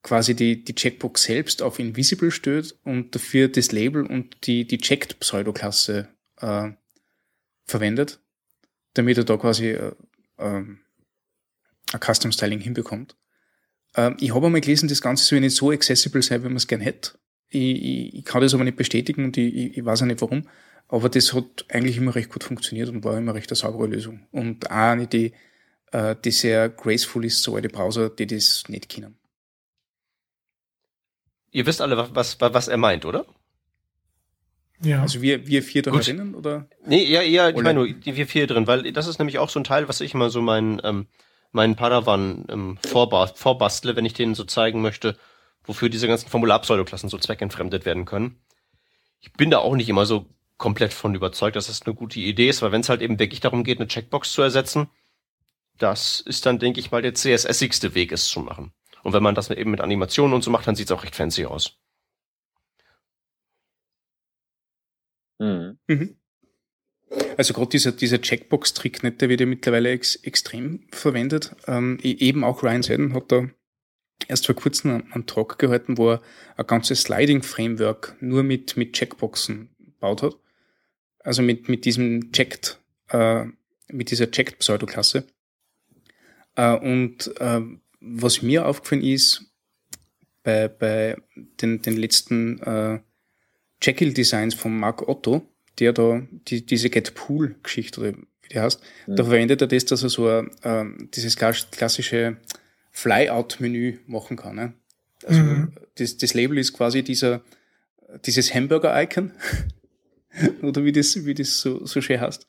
quasi die, die Checkbox selbst auf Invisible stellt und dafür das Label und die, die Checked Pseudoklasse äh, verwendet, damit er da quasi äh, äh, ein Custom Styling hinbekommt. Äh, ich habe einmal gelesen, das Ganze soll nicht so accessible sein, wie man es gern hätte. Ich, ich, ich kann das aber nicht bestätigen und ich, ich weiß auch nicht warum. Aber das hat eigentlich immer recht gut funktioniert und war immer recht eine saubere Lösung. Und auch eine, die, äh, die sehr graceful ist, so alte Browser, die das nicht kennen. Ihr wisst alle, was, was, was er meint, oder? Ja. Also wir, wir vier drinnen, oder? Nee, ja, ja, ich meine nur, wir vier drin, weil das ist nämlich auch so ein Teil, was ich immer so meinen, ähm, meinen Padawan ähm, vorbastle, wenn ich denen so zeigen möchte, wofür diese ganzen Formular-Pseudoklassen so zweckentfremdet werden können. Ich bin da auch nicht immer so komplett von überzeugt, dass das eine gute Idee ist, weil wenn es halt eben wirklich darum geht, eine Checkbox zu ersetzen, das ist dann, denke ich mal, der CSS-igste Weg, es zu machen. Und wenn man das eben mit Animationen und so macht, dann sieht's auch recht fancy aus. Mhm. Mhm. Also gerade dieser, dieser Checkbox-Trick, der wird ja mittlerweile ex, extrem verwendet. Ähm, e, eben auch Ryan Seddon hat da erst vor kurzem einen, einen Talk gehalten, wo er ein ganzes Sliding-Framework nur mit, mit Checkboxen gebaut hat. Also mit, mit diesem Checked, äh, mit dieser Checked-Pseudoklasse. Äh, und äh, was mir aufgefallen ist, bei, bei den, den letzten äh, Jekyll-Designs von Mark Otto, der da die, diese Get Pool-Geschichte, oder wie die heißt, mhm. da verwendet er das, dass er so äh, dieses klassische Flyout-Menü machen kann. Ne? Also mhm. das, das Label ist quasi dieser, dieses Hamburger-Icon, oder wie das, wie das so, so schön heißt.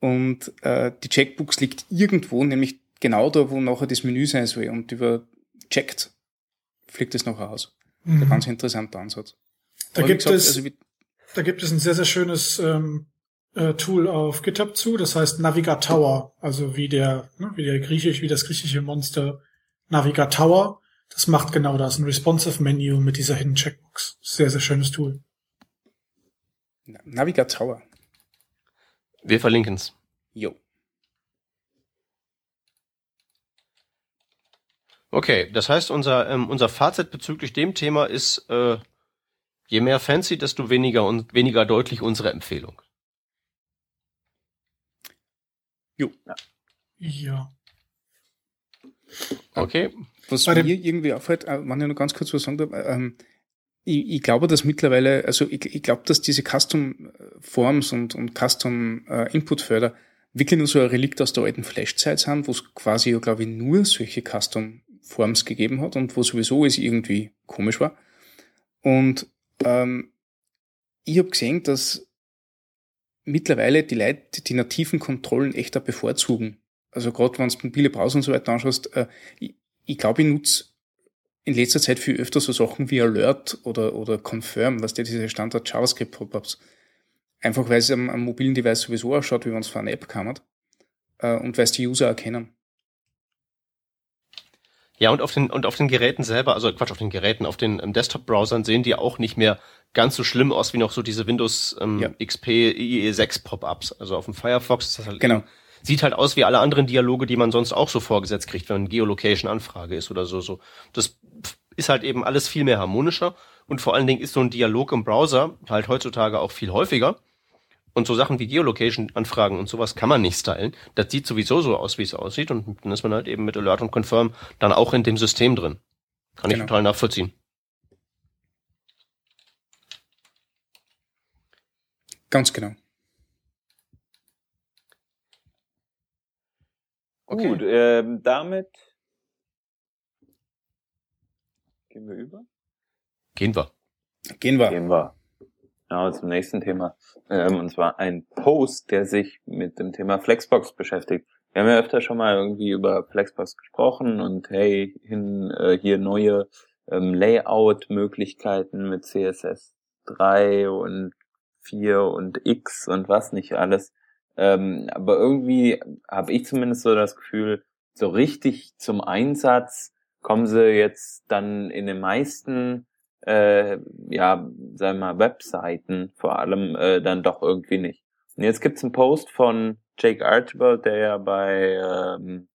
Und äh, die Checkbox liegt irgendwo, nämlich genau da, wo nachher das Menü sein soll und über checkt, fliegt es nachher aus. Mhm. Ein ganz interessanter Ansatz. Da gibt gesagt, es, also da gibt es ein sehr, sehr schönes ähm, äh, Tool auf GitHub zu, das heißt Navigatower, also wie der, ne, wie der griechisch, wie das griechische Monster Navigatower. Das macht genau das, ein responsive Menu mit dieser Hidden Checkbox. Sehr, sehr schönes Tool. Navigatower. Wir verlinken's. Jo. Okay, das heißt, unser, ähm, unser Fazit bezüglich dem Thema ist, äh, je mehr fancy, desto weniger und weniger deutlich unsere Empfehlung. Jo. Ja. Okay. Was mir irgendwie auffällt, äh, wenn ich noch ganz kurz was sagen darf, ähm, ich, ich glaube, dass mittlerweile, also ich, ich glaube, dass diese Custom Forms und, und Custom äh, Input Förder wirklich nur so ein Relikt aus der alten Flash-Zeit sind, wo es quasi, ja, glaube ich, nur solche Custom Forms gegeben hat und wo sowieso es irgendwie komisch war. Und ähm, ich habe gesehen, dass mittlerweile die Leute die nativen Kontrollen echt auch bevorzugen. Also gerade wenn du mobile Browser und so weiter anschaust, äh, ich, ich glaube, ich nutze in letzter Zeit viel öfter so Sachen wie Alert oder, oder Confirm, was der diese Standard JavaScript Pop-ups. Einfach weil es am, am mobilen Device sowieso ausschaut, wie wenn es von einer App kammert. Äh, und weil es die User erkennen. Ja, und auf den, und auf den Geräten selber, also Quatsch, auf den Geräten, auf den ähm, Desktop-Browsern sehen die auch nicht mehr ganz so schlimm aus wie noch so diese Windows ähm, ja. XP IE6 Pop-ups. Also auf dem Firefox ist das halt genau. sieht halt aus wie alle anderen Dialoge, die man sonst auch so vorgesetzt kriegt, wenn Geolocation-Anfrage ist oder so. so. Das ist halt eben alles viel mehr harmonischer und vor allen Dingen ist so ein Dialog im Browser halt heutzutage auch viel häufiger. Und so Sachen wie Geolocation-Anfragen und sowas kann man nicht stylen. Das sieht sowieso so aus, wie es aussieht. Und dann ist man halt eben mit Alert und Confirm dann auch in dem System drin. Kann genau. ich total nachvollziehen. Ganz genau. Okay. Gut, ähm, damit gehen wir über. Gehen wir. Gehen wir. Gehen wir. Genau, zum nächsten Thema. Ähm, und zwar ein Post, der sich mit dem Thema Flexbox beschäftigt. Wir haben ja öfter schon mal irgendwie über Flexbox gesprochen und hey, hin, äh, hier neue ähm, Layout-Möglichkeiten mit CSS 3 und 4 und X und was nicht alles. Ähm, aber irgendwie habe ich zumindest so das Gefühl, so richtig zum Einsatz kommen sie jetzt dann in den meisten, äh, ja, sagen wir mal, Webseiten vor allem äh, dann doch irgendwie nicht. Und jetzt gibt's einen Post von Jake Archibald, der ja bei ähm,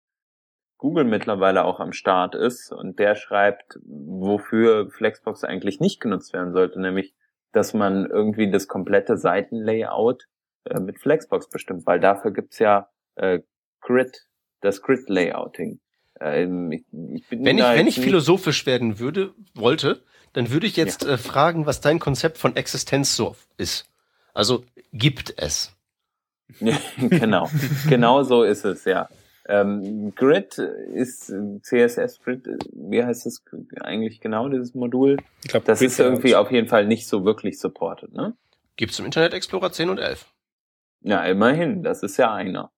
Google mittlerweile auch am Start ist und der schreibt, wofür Flexbox eigentlich nicht genutzt werden sollte, nämlich dass man irgendwie das komplette Seitenlayout äh, mit Flexbox bestimmt, weil dafür gibt's ja äh, Grid, das Grid-Layouting. Ähm, ich, ich wenn ich, wenn ich philosophisch werden würde, wollte, dann würde ich jetzt ja. äh, fragen, was dein Konzept von Existenz so ist. Also gibt es. genau, genau so ist es, ja. Ähm, Grid ist CSS Grid, wie heißt das eigentlich genau, dieses Modul? Ich glaube, das Grid ist irgendwie auf jeden Fall nicht so wirklich supported, ne? Gibt's im Internet Explorer 10 und 11. Ja, immerhin, das ist ja einer.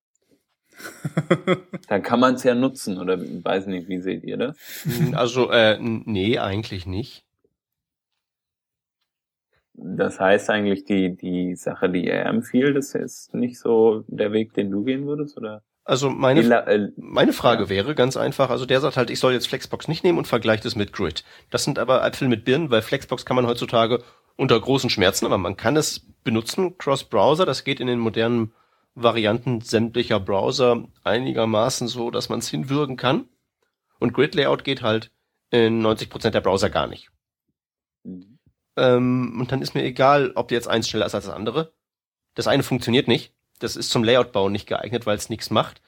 Dann kann man es ja nutzen, oder weiß nicht, wie seht ihr das? Also, äh, nee, eigentlich nicht. Das heißt eigentlich, die, die Sache, die er empfiehlt, das ist nicht so der Weg, den du gehen würdest, oder? Also meine, äh, meine Frage ja. wäre ganz einfach, also der sagt halt, ich soll jetzt Flexbox nicht nehmen und vergleicht es mit Grid. Das sind aber Äpfel mit Birnen, weil Flexbox kann man heutzutage unter großen Schmerzen, aber man kann es benutzen, Cross-Browser, das geht in den modernen Varianten sämtlicher Browser einigermaßen so, dass man es hinwürgen kann. Und Grid-Layout geht halt in 90% der Browser gar nicht. Mhm. Ähm, und dann ist mir egal, ob jetzt eins schneller ist als das andere. Das eine funktioniert nicht das ist zum Layout-Bauen nicht geeignet, weil es nichts macht.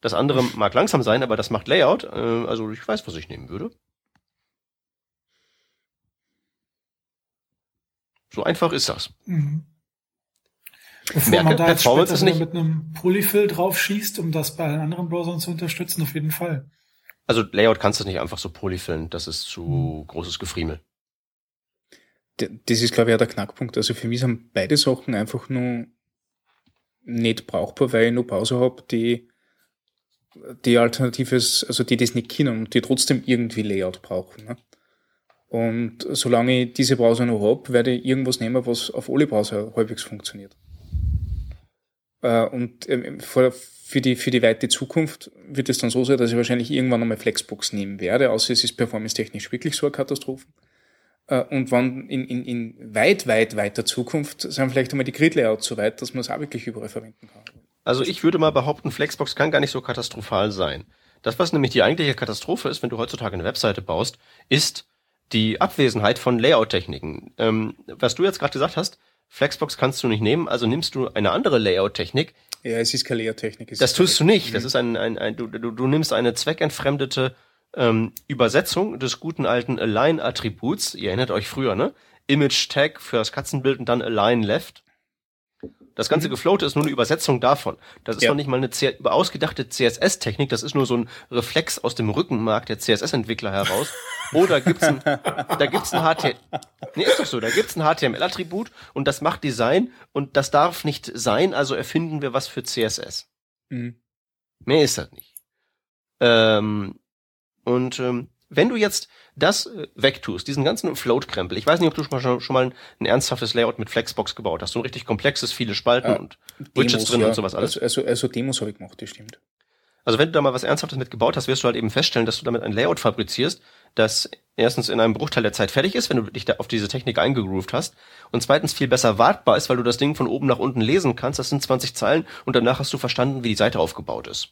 Das andere mag langsam sein, aber das macht Layout. Äh, also ich weiß, was ich nehmen würde. So einfach ist das. Mhm. Bevor Merke, man da jetzt Performance ist nicht mit einem Polyfill drauf schießt, um das bei allen anderen Browsern zu unterstützen, auf jeden Fall. Also Layout kannst du nicht einfach so polyfillen, das ist zu mhm. großes Gefriemel. Das ist, glaube ich, auch der Knackpunkt. Also für mich sind beide Sachen einfach nur nicht brauchbar, weil ich noch Pause habe, die die Alternatives, also die das nicht kennen und die trotzdem irgendwie Layout brauchen. Ne? Und solange ich diese Browser noch habe, werde ich irgendwas nehmen, was auf alle Browser halbwegs funktioniert. Äh, und ähm, für, für, die, für die weite Zukunft wird es dann so sein, dass ich wahrscheinlich irgendwann einmal Flexbox nehmen werde, außer es ist performance-technisch wirklich so eine Katastrophe. Äh, und wann in, in, in weit, weit weiter Zukunft sind vielleicht einmal die Grid-Layouts so weit, dass man es auch wirklich überall verwenden kann. Also ich würde mal behaupten, Flexbox kann gar nicht so katastrophal sein. Das, was nämlich die eigentliche Katastrophe ist, wenn du heutzutage eine Webseite baust, ist die Abwesenheit von Layout-Techniken. Ähm, was du jetzt gerade gesagt hast, Flexbox kannst du nicht nehmen, also nimmst du eine andere Layout-Technik. Ja, es ist keine Layout-Technik. Das tust du nicht. Das ist ein, ein, ein du, du, du nimmst eine zweckentfremdete ähm, Übersetzung des guten alten Align-Attributs. Ihr erinnert euch früher, ne? Image-Tag für das Katzenbild und dann Align Left. Das ganze mhm. Gefloate ist nur eine Übersetzung davon. Das ist ja. noch nicht mal eine C ausgedachte CSS-Technik, das ist nur so ein Reflex aus dem Rückenmark der CSS-Entwickler heraus. Oder gibt's ein, da gibt's ein HTML, nee, ist doch so, da gibt's ein HTML-Attribut und das macht Design und das darf nicht sein, also erfinden wir was für CSS. Mhm. Mehr ist das nicht. Ähm, und ähm, wenn du jetzt das äh, wegtust, diesen ganzen Float-Krempel, ich weiß nicht, ob du schon mal, schon mal ein ernsthaftes Layout mit Flexbox gebaut hast, so ein richtig komplexes, viele Spalten äh, und Widgets Demos, drin ja. und sowas alles. Also, also, also Demos habe ich gemacht, das stimmt. Also wenn du da mal was Ernsthaftes mit gebaut hast, wirst du halt eben feststellen, dass du damit ein Layout fabrizierst, das erstens in einem Bruchteil der Zeit fertig ist, wenn du dich da auf diese Technik eingegroovt hast, und zweitens viel besser wartbar ist, weil du das Ding von oben nach unten lesen kannst. Das sind 20 Zeilen und danach hast du verstanden, wie die Seite aufgebaut ist.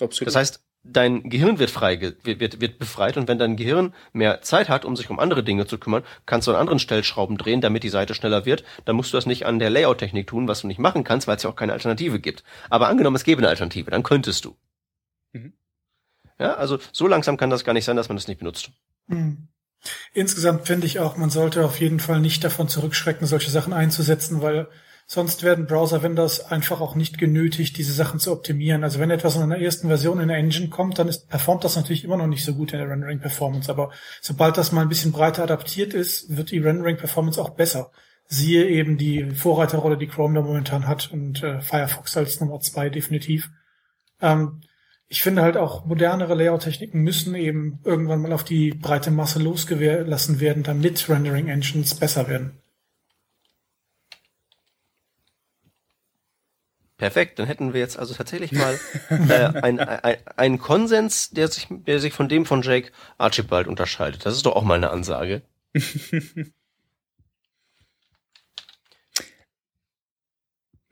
Absolut. Das heißt, dein Gehirn wird frei, wird, wird, wird befreit und wenn dein Gehirn mehr Zeit hat, um sich um andere Dinge zu kümmern, kannst du an anderen Stellschrauben drehen, damit die Seite schneller wird. Dann musst du das nicht an der Layout-Technik tun, was du nicht machen kannst, weil es ja auch keine Alternative gibt. Aber angenommen, es gäbe eine Alternative, dann könntest du. Mhm. Ja, also so langsam kann das gar nicht sein, dass man das nicht benutzt. Mhm. Insgesamt finde ich auch, man sollte auf jeden Fall nicht davon zurückschrecken, solche Sachen einzusetzen, weil Sonst werden Browser-Vendors einfach auch nicht genötigt, diese Sachen zu optimieren. Also wenn etwas in einer ersten Version in der Engine kommt, dann ist, performt das natürlich immer noch nicht so gut in der Rendering-Performance. Aber sobald das mal ein bisschen breiter adaptiert ist, wird die Rendering-Performance auch besser. Siehe eben die Vorreiterrolle, die Chrome da momentan hat und äh, Firefox als Nummer zwei definitiv. Ähm, ich finde halt auch modernere Layout-Techniken müssen eben irgendwann mal auf die breite Masse losgelassen werden, damit Rendering-Engines besser werden. Perfekt, dann hätten wir jetzt also tatsächlich mal äh, einen ein Konsens, der sich, der sich von dem von Jake Archibald unterscheidet. Das ist doch auch mal eine Ansage.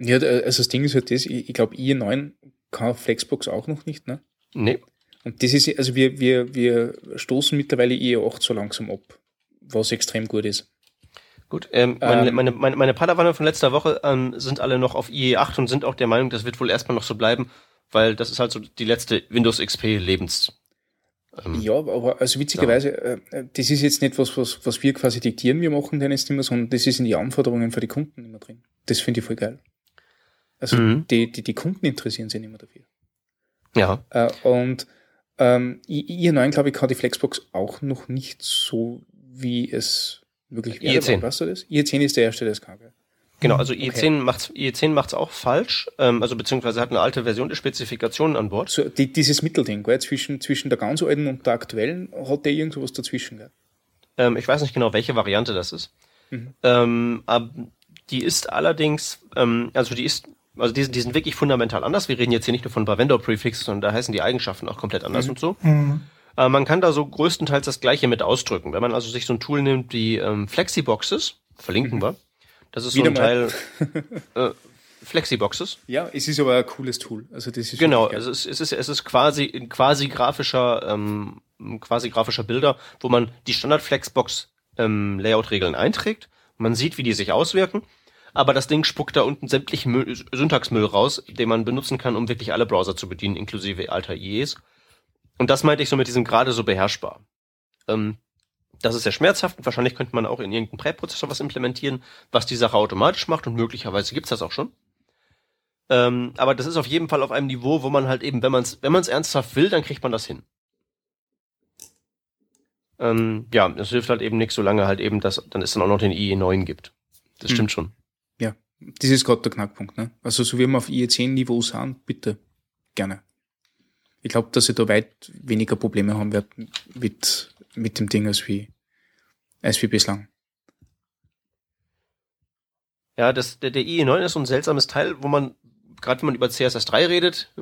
ja, also das Ding ist halt das, ich, ich glaube, IE9 kann Flexbox auch noch nicht, ne? Nee. Und das ist, also wir, wir, wir stoßen mittlerweile IE8 so langsam ab, was extrem gut ist. Gut, ähm, meine, ähm, meine, meine, meine Padawane von letzter Woche ähm, sind alle noch auf IE8 und sind auch der Meinung, das wird wohl erstmal noch so bleiben, weil das ist halt so die letzte Windows XP Lebens. Ähm, ja, aber also witzigerweise, ja. äh, das ist jetzt nicht was, was, was wir quasi diktieren, wir machen den jetzt immer, sondern das ist in die Anforderungen für die Kunden immer drin. Das finde ich voll geil. Also mhm. die, die, die Kunden interessieren sich immer dafür. Ja. Äh, und ähm, IE9, glaube ich, kann die Flexbox auch noch nicht so, wie es wirklich wäre. IE10. Weißt du das? IE10 ist der erste, der es kann, gell? Genau, also IE10 okay. macht's, IE10 macht's auch falsch, ähm, also beziehungsweise hat eine alte Version der Spezifikationen an Bord. So, die, dieses Mittelding, gell, zwischen, zwischen der ganz alten und der aktuellen, hat der irgendwas dazwischen, gell? Ähm, ich weiß nicht genau, welche Variante das ist. Mhm. Ähm, aber die ist allerdings, ähm, also die ist, also die, die sind wirklich fundamental anders. Wir reden jetzt hier nicht nur von Vendor Prefixes, sondern da heißen die Eigenschaften auch komplett anders mhm. und so. Mhm. Äh, man kann da so größtenteils das Gleiche mit ausdrücken. Wenn man also sich so ein Tool nimmt wie ähm, Flexiboxes, verlinken mhm. wir. Das ist Wieder so ein Teil äh, Flexiboxes. Ja, es ist aber ein cooles Tool. Also das ist genau. Es ist, es ist es ist quasi quasi grafischer ähm, quasi grafischer Bilder, wo man die Standard Flexbox ähm, Layout-Regeln einträgt. Man sieht, wie die sich auswirken. Aber das Ding spuckt da unten sämtlichen Müll, Syntaxmüll raus, den man benutzen kann, um wirklich alle Browser zu bedienen, inklusive alter IEs. Und das meinte ich so mit diesem gerade so beherrschbar. Ähm, das ist sehr schmerzhaft und wahrscheinlich könnte man auch in irgendeinem Präprozessor was implementieren, was die Sache automatisch macht und möglicherweise gibt's das auch schon. Ähm, aber das ist auf jeden Fall auf einem Niveau, wo man halt eben, wenn man es wenn man's ernsthaft will, dann kriegt man das hin. Ähm, ja, das hilft halt eben nichts, solange halt eben das, dann ist dann auch noch den IE9 gibt. Das hm. stimmt schon. Ja, das ist gerade der Knackpunkt. Ne? Also so wie wir auf IE10-Niveau sind, bitte, gerne ich glaube, dass sie da weit weniger Probleme haben werden mit, mit dem Ding als wie, als wie bislang. Ja, das, der, der IE9 ist so ein seltsames Teil, wo man, gerade wenn man über CSS3 redet,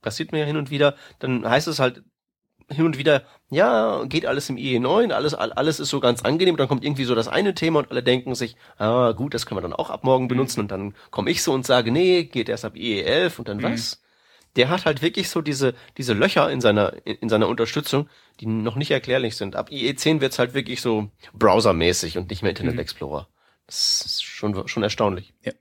passiert mir ja hin und wieder, dann heißt es halt hin und wieder, ja, geht alles im IE9, alles, alles ist so ganz angenehm, dann kommt irgendwie so das eine Thema und alle denken sich, ah, gut, das können wir dann auch ab morgen benutzen, mhm. und dann komme ich so und sage, nee, geht erst ab IE11 und dann mhm. was? Der hat halt wirklich so diese, diese Löcher in seiner, in seiner Unterstützung, die noch nicht erklärlich sind. Ab IE10 wird's halt wirklich so browsermäßig und nicht mehr Internet mhm. Explorer. Das ist schon, schon erstaunlich. Ja.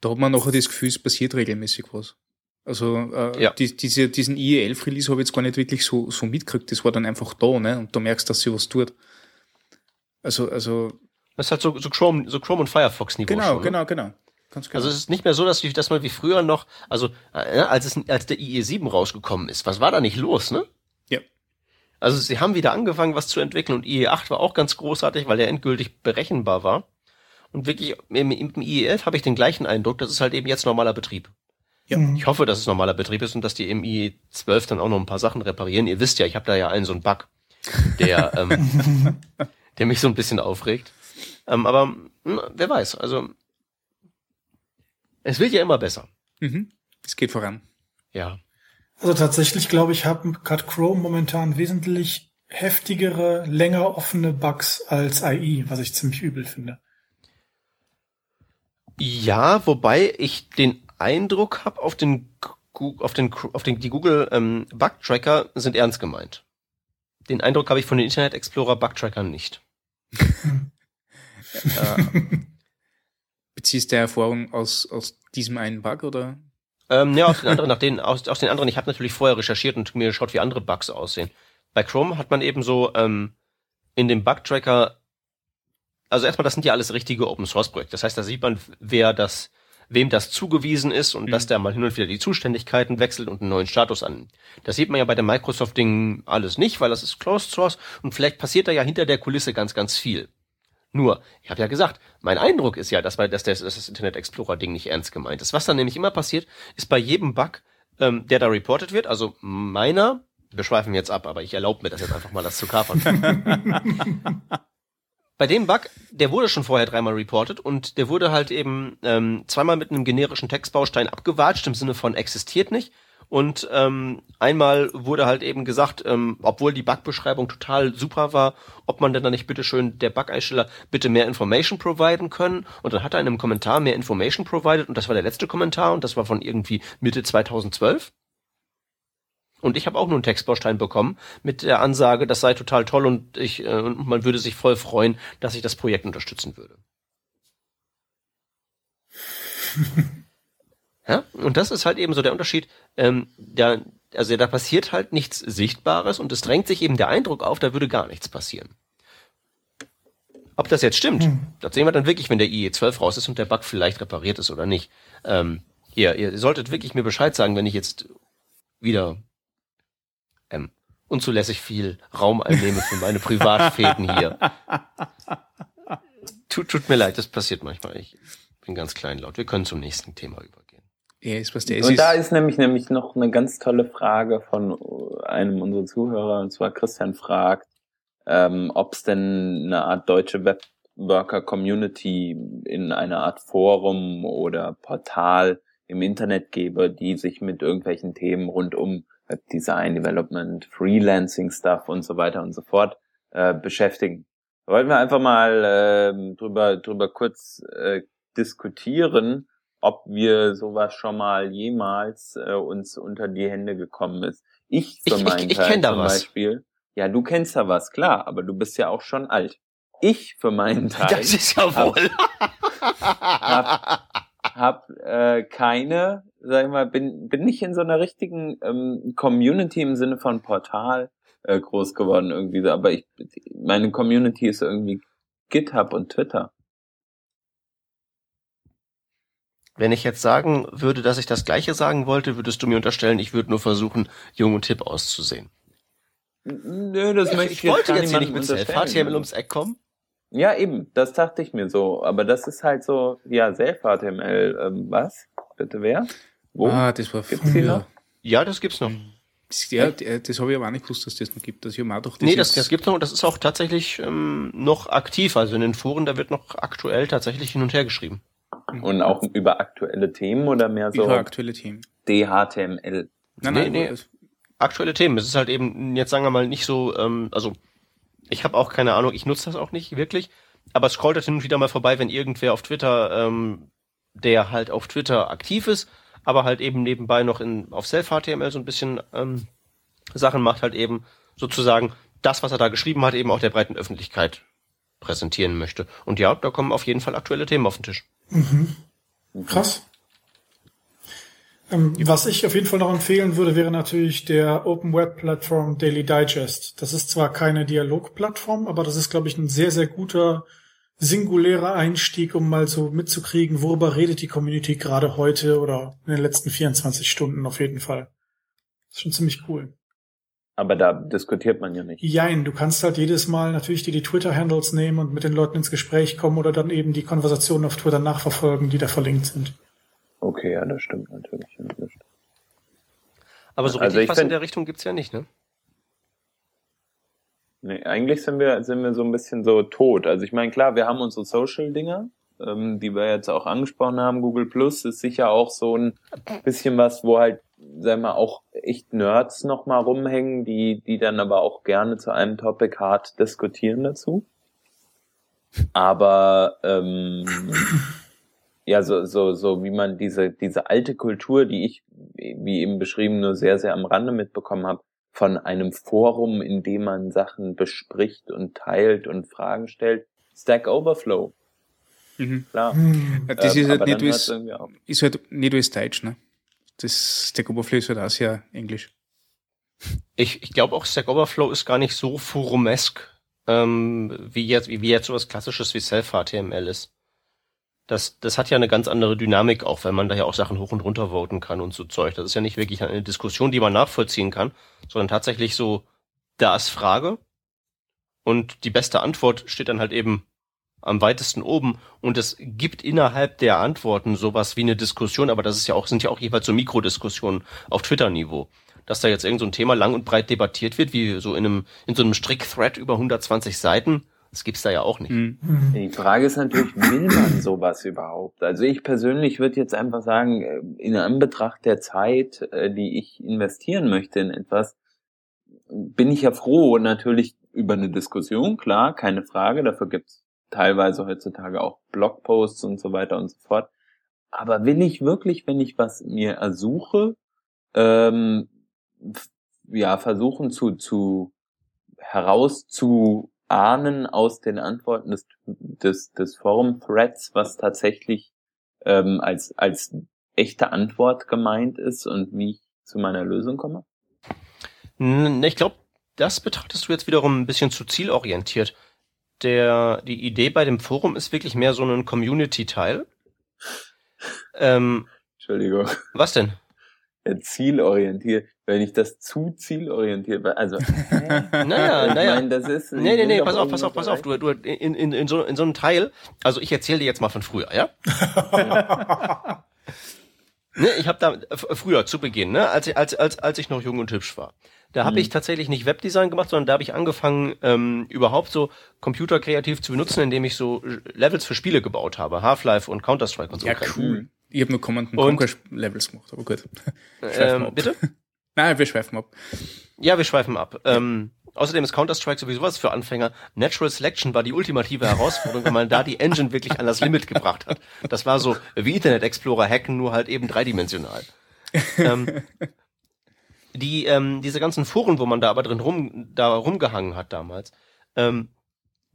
Da hat man noch das Gefühl, es passiert regelmäßig was. Also äh, ja. die, diese, diesen IE11-Release habe ich jetzt gar nicht wirklich so, so mitgekriegt. Das war dann einfach da, ne? Und du merkst, dass sie was tut. Also, also. Das hat so, so Chrome, so Chrome und Firefox-Niveau. Genau, schon, ne? genau, genau. Ganz genau. Also es ist nicht mehr so, dass, dass man wie früher noch, also äh, als es als der IE7 rausgekommen ist, was war da nicht los, ne? Ja. Also sie haben wieder angefangen, was zu entwickeln und IE8 war auch ganz großartig, weil der endgültig berechenbar war. Und wirklich im, im IE11 habe ich den gleichen Eindruck, das ist halt eben jetzt normaler Betrieb. Ja. Mhm. Ich hoffe, dass es normaler Betrieb ist und dass die im IE12 dann auch noch ein paar Sachen reparieren. Ihr wisst ja, ich habe da ja einen so einen Bug. der, ähm, der mich so ein bisschen aufregt. Ähm, aber mh, hm, wer weiß, also es wird ja immer besser. Mhm. Es geht voran. Ja. Also tatsächlich glaube ich, hat Chrome momentan wesentlich heftigere, länger offene Bugs als IE, was ich ziemlich übel finde. Ja, wobei ich den Eindruck habe, auf den auf den auf den die Google ähm, Bug Tracker sind ernst gemeint. Den Eindruck habe ich von den Internet Explorer Bug Trackern nicht. äh, beziehst du Erfahrung aus aus diesem einen Bug oder? Ähm, ja, aus den anderen, nach denen, aus, aus den anderen, ich habe natürlich vorher recherchiert und mir geschaut, wie andere Bugs aussehen. Bei Chrome hat man eben so ähm, in dem Bug-Tracker, also erstmal, das sind ja alles richtige Open-Source-Projekte. Das heißt, da sieht man, wer das, wem das zugewiesen ist und mhm. dass der mal hin und wieder die Zuständigkeiten wechselt und einen neuen Status an. Das sieht man ja bei dem Microsoft-Ding alles nicht, weil das ist Closed Source und vielleicht passiert da ja hinter der Kulisse ganz, ganz viel. Nur, ich habe ja gesagt, mein Eindruck ist ja, dass, bei, dass, das, dass das Internet Explorer-Ding nicht ernst gemeint ist. Was dann nämlich immer passiert, ist bei jedem Bug, ähm, der da reported wird, also meiner, wir schweifen jetzt ab, aber ich erlaube mir das jetzt einfach mal, das zu kapern. bei dem Bug, der wurde schon vorher dreimal reported und der wurde halt eben ähm, zweimal mit einem generischen Textbaustein abgewatscht, im Sinne von existiert nicht. Und ähm, einmal wurde halt eben gesagt, ähm, obwohl die Bugbeschreibung total super war, ob man denn da nicht bitteschön der Bug-Einsteller bitte mehr Information providen können. Und dann hat er in einem Kommentar mehr Information provided und das war der letzte Kommentar und das war von irgendwie Mitte 2012. Und ich habe auch nur einen Textbaustein bekommen mit der Ansage, das sei total toll und ich äh, und man würde sich voll freuen, dass ich das Projekt unterstützen würde. Ja? Und das ist halt eben so der Unterschied. Ähm, der, also da passiert halt nichts Sichtbares und es drängt sich eben der Eindruck auf, da würde gar nichts passieren. Ob das jetzt stimmt, hm. das sehen wir dann wirklich, wenn der IE12 raus ist und der Bug vielleicht repariert ist oder nicht. Ähm, ihr, ihr solltet wirklich mir Bescheid sagen, wenn ich jetzt wieder ähm, unzulässig viel Raum einnehme für meine Privatfäden hier. Tut, tut mir leid, das passiert manchmal. Ich bin ganz kleinlaut. Wir können zum nächsten Thema übergehen. Er ist, was der ist. Und da ist nämlich nämlich noch eine ganz tolle Frage von einem unserer Zuhörer, und zwar Christian fragt, ähm, ob es denn eine Art deutsche Webworker-Community in einer Art Forum oder Portal im Internet gäbe, die sich mit irgendwelchen Themen rund um Webdesign, Development, Freelancing Stuff und so weiter und so fort äh, beschäftigen. Da wollten wir einfach mal äh, drüber drüber kurz äh, diskutieren ob wir sowas schon mal jemals äh, uns unter die Hände gekommen ist. Ich für ich, meinen ich, ich Teil zum Beispiel. Ja, du kennst da was, klar, aber du bist ja auch schon alt. Ich für meinen Teil. Das ist ja wohl. Hab, hab äh, keine, sag ich mal, bin bin nicht in so einer richtigen ähm, Community im Sinne von Portal äh, groß geworden irgendwie, aber ich meine Community ist irgendwie GitHub und Twitter. Wenn ich jetzt sagen würde, dass ich das Gleiche sagen wollte, würdest du mir unterstellen, ich würde nur versuchen, jung und hip auszusehen. Nö, das ich, möchte ich, ich wollte jetzt hier nicht mit Self-HTML ums Eck kommen. Ja, eben, das dachte ich mir so. Aber das ist halt so, ja, Self-HTML, ähm, was? Bitte wer? Wo? Ah, das war gibt's die noch? Ja, das gibt's noch. Das, ja, das habe ich aber auch nicht gewusst, dass das noch gibt. Das, ich auch doch, das nee, das, das gibt's noch und das ist auch tatsächlich ähm, noch aktiv. Also in den Foren, da wird noch aktuell tatsächlich hin und her geschrieben. Mhm. Und auch über aktuelle Themen oder mehr so? Über aktuelle Themen. DHTML. Nein, nein, nee, nee. Aktuelle Themen. Es ist halt eben, jetzt sagen wir mal, nicht so, ähm, also ich habe auch keine Ahnung, ich nutze das auch nicht wirklich, aber es scrollt halt hin und wieder mal vorbei, wenn irgendwer auf Twitter, ähm, der halt auf Twitter aktiv ist, aber halt eben nebenbei noch in auf Self-HTML so ein bisschen ähm, Sachen macht, halt eben sozusagen das, was er da geschrieben hat, eben auch der breiten Öffentlichkeit präsentieren möchte. Und ja, da kommen auf jeden Fall aktuelle Themen auf den Tisch. Mhm. Krass. Ähm, was ich auf jeden Fall noch empfehlen würde, wäre natürlich der Open Web Plattform Daily Digest. Das ist zwar keine Dialogplattform, aber das ist, glaube ich, ein sehr, sehr guter singulärer Einstieg, um mal so mitzukriegen, worüber redet die Community gerade heute oder in den letzten 24 Stunden auf jeden Fall. Das ist schon ziemlich cool. Aber da diskutiert man ja nicht. Jein, du kannst halt jedes Mal natürlich die, die Twitter-Handles nehmen und mit den Leuten ins Gespräch kommen oder dann eben die Konversationen auf Twitter nachverfolgen, die da verlinkt sind. Okay, ja, das stimmt natürlich. Das stimmt. Aber so also richtig was in der Richtung gibt's ja nicht, ne? Nee, eigentlich sind wir, sind wir so ein bisschen so tot. Also ich meine, klar, wir haben unsere Social-Dinger, ähm, die wir jetzt auch angesprochen haben. Google Plus ist sicher auch so ein bisschen was, wo halt, sagen wir, auch echt Nerds noch mal rumhängen, die, die dann aber auch gerne zu einem Topic hart diskutieren dazu. Aber ähm, ja, so, so, so wie man diese, diese alte Kultur, die ich, wie eben beschrieben, nur sehr, sehr am Rande mitbekommen habe, von einem Forum, in dem man Sachen bespricht und teilt und Fragen stellt. Stack Overflow. Mhm. Klar. Das ähm, ist, halt nicht ist, ist halt nicht alles Deutsch, ne? Das Stack Overflow ist halt auch sehr Englisch. Ich, ich glaube auch Stack Overflow ist gar nicht so forumesk, ähm, wie jetzt, wie, wie jetzt sowas klassisches wie Self-HTML ist. Das, das hat ja eine ganz andere Dynamik auch, weil man da ja auch Sachen hoch und runter voten kann und so Zeug. Das ist ja nicht wirklich eine Diskussion, die man nachvollziehen kann, sondern tatsächlich so, da ist Frage und die beste Antwort steht dann halt eben am weitesten oben und es gibt innerhalb der Antworten sowas wie eine Diskussion, aber das ist ja auch, sind ja auch jeweils so Mikrodiskussionen auf Twitter-Niveau. Dass da jetzt irgend so ein Thema lang und breit debattiert wird, wie so in einem, in so einem Strick-Thread über 120 Seiten, das gibt's da ja auch nicht. Mhm. Die Frage ist natürlich, will man sowas überhaupt? Also ich persönlich würde jetzt einfach sagen, äh, in Anbetracht der Zeit, äh, die ich investieren möchte in etwas, bin ich ja froh natürlich über eine Diskussion, klar, keine Frage. Dafür gibt's teilweise heutzutage auch Blogposts und so weiter und so fort. Aber will ich wirklich, wenn ich was mir ersuche, ähm, ja, versuchen zu, zu herauszu ahnen aus den Antworten des, des, des Forum-Threads, was tatsächlich ähm, als, als echte Antwort gemeint ist und wie ich zu meiner Lösung komme? Ich glaube, das betrachtest du jetzt wiederum ein bisschen zu zielorientiert. Der, die Idee bei dem Forum ist wirklich mehr so ein Community-Teil. Ähm, Entschuldigung. Was denn? Ja, zielorientiert wenn ich das zu zielorientiert war. Also, naja, naja. Meine, das ist. Nee, nee, nee, pass auf, pass auf, pass auf. Du, du, in, in, in, so, in so einem Teil, also ich erzähle dir jetzt mal von früher, ja? ne, ich habe da früher zu Beginn, ne, als, als, als, als ich noch jung und hübsch war. Da habe mhm. ich tatsächlich nicht Webdesign gemacht, sondern da habe ich angefangen, ähm, überhaupt so Computer kreativ zu benutzen, indem ich so Levels für Spiele gebaut habe. Half-Life und Counter-Strike und so. Ja, cool. Ich habe nur Command Conquer Levels gemacht, aber gut. Ähm, bitte? Nein, wir schweifen ab. Ja, wir schweifen ab. Ähm, außerdem ist Counter-Strike sowieso was für Anfänger. Natural Selection war die ultimative Herausforderung, weil man da die Engine wirklich an das Limit gebracht hat. Das war so wie Internet Explorer hacken, nur halt eben dreidimensional. ähm, die, ähm, diese ganzen Foren, wo man da aber drin rum, da rumgehangen hat damals, ähm,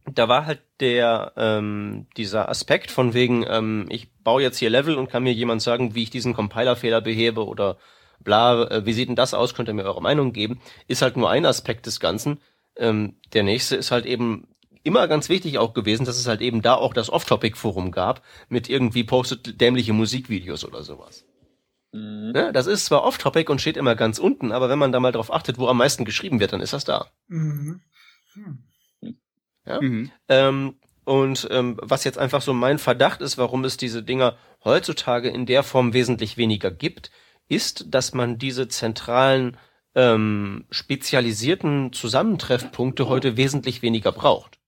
da war halt der ähm, dieser Aspekt von wegen, ähm, ich baue jetzt hier Level und kann mir jemand sagen, wie ich diesen Compiler-Fehler behebe oder bla, äh, wie sieht denn das aus, könnt ihr mir eure Meinung geben, ist halt nur ein Aspekt des Ganzen. Ähm, der nächste ist halt eben immer ganz wichtig auch gewesen, dass es halt eben da auch das Off-Topic-Forum gab, mit irgendwie postet dämliche Musikvideos oder sowas. Mhm. Ne? Das ist zwar Off-Topic und steht immer ganz unten, aber wenn man da mal drauf achtet, wo am meisten geschrieben wird, dann ist das da. Mhm. Hm. Ja? Mhm. Ähm, und ähm, was jetzt einfach so mein Verdacht ist, warum es diese Dinger heutzutage in der Form wesentlich weniger gibt, ist, dass man diese zentralen ähm, spezialisierten Zusammentreffpunkte heute wesentlich weniger braucht.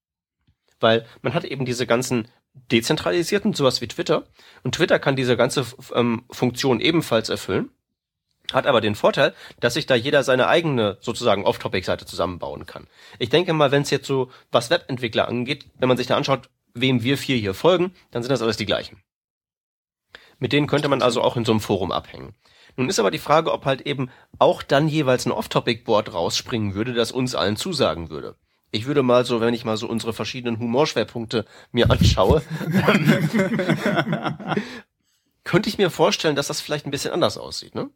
Weil man hat eben diese ganzen dezentralisierten, sowas wie Twitter, und Twitter kann diese ganze ähm, Funktion ebenfalls erfüllen, hat aber den Vorteil, dass sich da jeder seine eigene sozusagen Off-Topic-Seite zusammenbauen kann. Ich denke mal, wenn es jetzt so was Webentwickler angeht, wenn man sich da anschaut, wem wir vier hier folgen, dann sind das alles die gleichen. Mit denen könnte man also auch in so einem Forum abhängen. Nun ist aber die Frage, ob halt eben auch dann jeweils ein Off-Topic-Board rausspringen würde, das uns allen zusagen würde. Ich würde mal so, wenn ich mal so unsere verschiedenen Humorschwerpunkte mir anschaue, könnte ich mir vorstellen, dass das vielleicht ein bisschen anders aussieht, ne?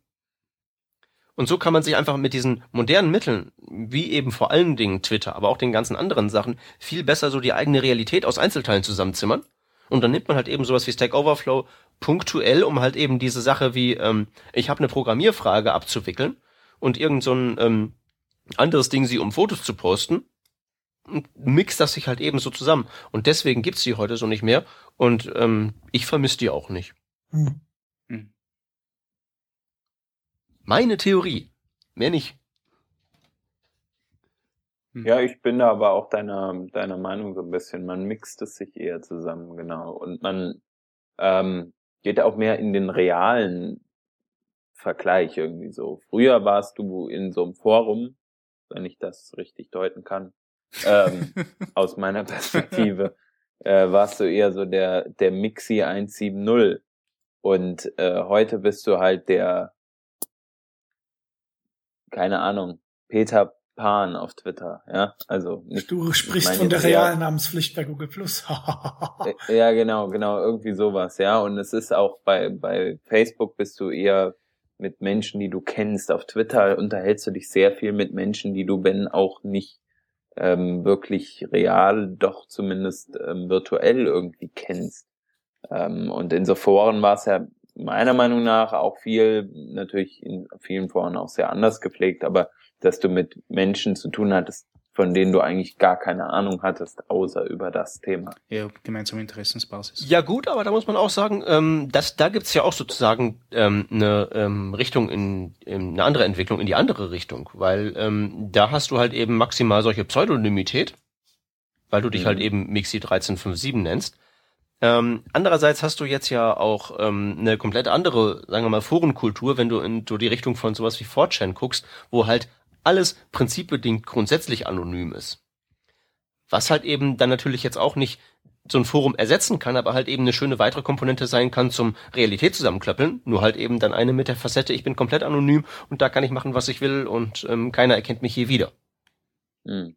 Und so kann man sich einfach mit diesen modernen Mitteln, wie eben vor allen Dingen Twitter, aber auch den ganzen anderen Sachen, viel besser so die eigene Realität aus Einzelteilen zusammenzimmern. Und dann nimmt man halt eben sowas wie Stack Overflow, punktuell, um halt eben diese Sache wie, ähm, ich habe eine Programmierfrage abzuwickeln und irgend so ein ähm, anderes Ding sie, um Fotos zu posten, mixt das sich halt eben so zusammen. Und deswegen gibt's die heute so nicht mehr. Und ähm, ich vermisse die auch nicht. Hm. Hm. Meine Theorie. Mehr nicht. Hm. Ja, ich bin da aber auch deiner, deiner Meinung so ein bisschen. Man mixt es sich eher zusammen, genau. Und man ähm, geht auch mehr in den realen Vergleich irgendwie so. Früher warst du in so einem Forum, wenn ich das richtig deuten kann, ähm, aus meiner Perspektive, äh, warst du eher so der, der Mixi 170. Und äh, heute bist du halt der, keine Ahnung, Peter Pan auf Twitter, ja, also nicht, du sprichst von der realen Namenspflicht bei Google Plus. Äh, ja, genau, genau, irgendwie sowas, ja, und es ist auch bei bei Facebook bist du eher mit Menschen, die du kennst. Auf Twitter unterhältst du dich sehr viel mit Menschen, die du, wenn auch nicht ähm, wirklich real, doch zumindest ähm, virtuell irgendwie kennst. Ähm, und in so Foren war es ja meiner Meinung nach auch viel, natürlich in vielen Foren auch sehr anders gepflegt, aber dass du mit Menschen zu tun hattest, von denen du eigentlich gar keine Ahnung hattest, außer über das Thema. Ja, gemeinsame Interessensbasis. Ja gut, aber da muss man auch sagen, ähm, dass, da gibt's ja auch sozusagen ähm, eine ähm, Richtung in, in eine andere Entwicklung in die andere Richtung, weil ähm, da hast du halt eben maximal solche Pseudonymität, weil du dich halt mhm. halt eben Mixi 1357 nennst. Ähm, andererseits hast du jetzt ja auch ähm, eine komplett andere, sagen wir mal, Forenkultur, wenn du in so die Richtung von sowas wie 4chan guckst, wo halt alles prinzipbedingt grundsätzlich anonym ist. Was halt eben dann natürlich jetzt auch nicht so ein Forum ersetzen kann, aber halt eben eine schöne weitere Komponente sein kann zum Realität zusammenklappeln. Nur halt eben dann eine mit der Facette, ich bin komplett anonym und da kann ich machen, was ich will und ähm, keiner erkennt mich hier wieder. Mhm.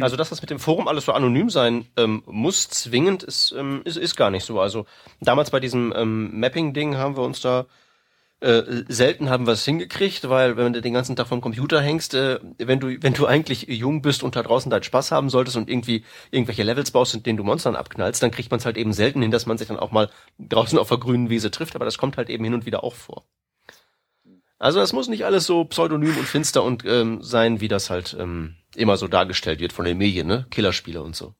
Also dass das mit dem Forum alles so anonym sein ähm, muss, zwingend, ist, ähm, ist, ist gar nicht so. Also damals bei diesem ähm, Mapping-Ding haben wir uns da äh, selten haben wir es hingekriegt, weil wenn du den ganzen Tag vom Computer hängst, äh, wenn du wenn du eigentlich jung bist und da draußen deinen Spaß haben solltest und irgendwie irgendwelche Levels baust, in denen du Monstern abknallst, dann kriegt man es halt eben selten hin, dass man sich dann auch mal draußen auf der grünen Wiese trifft, aber das kommt halt eben hin und wieder auch vor. Also das muss nicht alles so pseudonym und finster und ähm, sein, wie das halt ähm, immer so dargestellt wird von den Medien, ne? Killerspiele und so.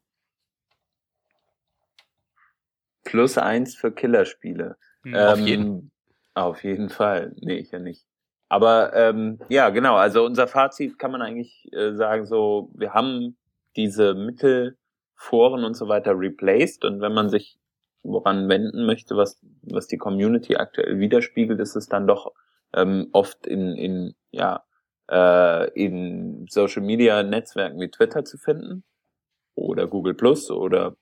Plus eins für Killerspiele. Mhm, ähm, auf jeden. Auf jeden Fall. Nee, ich ja nicht. Aber ähm, ja, genau, also unser Fazit kann man eigentlich äh, sagen, so, wir haben diese Mittelforen und so weiter replaced und wenn man sich woran wenden möchte, was, was die Community aktuell widerspiegelt, ist es dann doch ähm, oft in, in, ja, äh, in Social Media Netzwerken wie Twitter zu finden oder Google Plus oder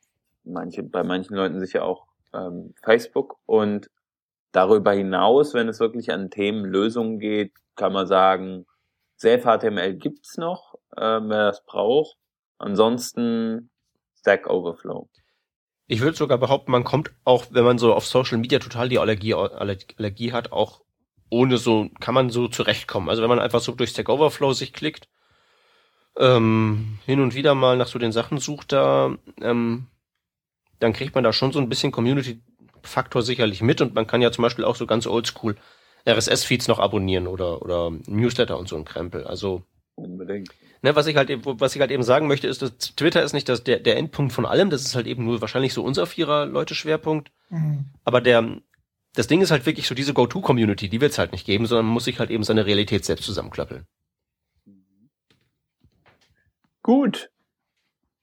manche, bei manchen Leuten sicher auch ähm, Facebook und Darüber hinaus, wenn es wirklich an Themenlösungen geht, kann man sagen, Self-HTML gibt's noch, äh, wer das braucht. Ansonsten Stack Overflow. Ich würde sogar behaupten, man kommt auch, wenn man so auf Social Media total die Allergie, Allergie hat, auch ohne so, kann man so zurechtkommen. Also wenn man einfach so durch Stack Overflow sich klickt, ähm, hin und wieder mal nach so den Sachen sucht da, ähm, dann kriegt man da schon so ein bisschen Community Faktor sicherlich mit und man kann ja zum Beispiel auch so ganz oldschool RSS-Feeds noch abonnieren oder, oder Newsletter und so ein Krempel. Also Unbedingt. Ne, was ich halt eben, was ich halt eben sagen möchte, ist, dass Twitter ist nicht das, der, der Endpunkt von allem, das ist halt eben nur wahrscheinlich so unser vierer Leute Schwerpunkt. Mhm. Aber der, das Ding ist halt wirklich so diese Go-To-Community, die wird es halt nicht geben, sondern man muss sich halt eben seine Realität selbst zusammenklappeln. Gut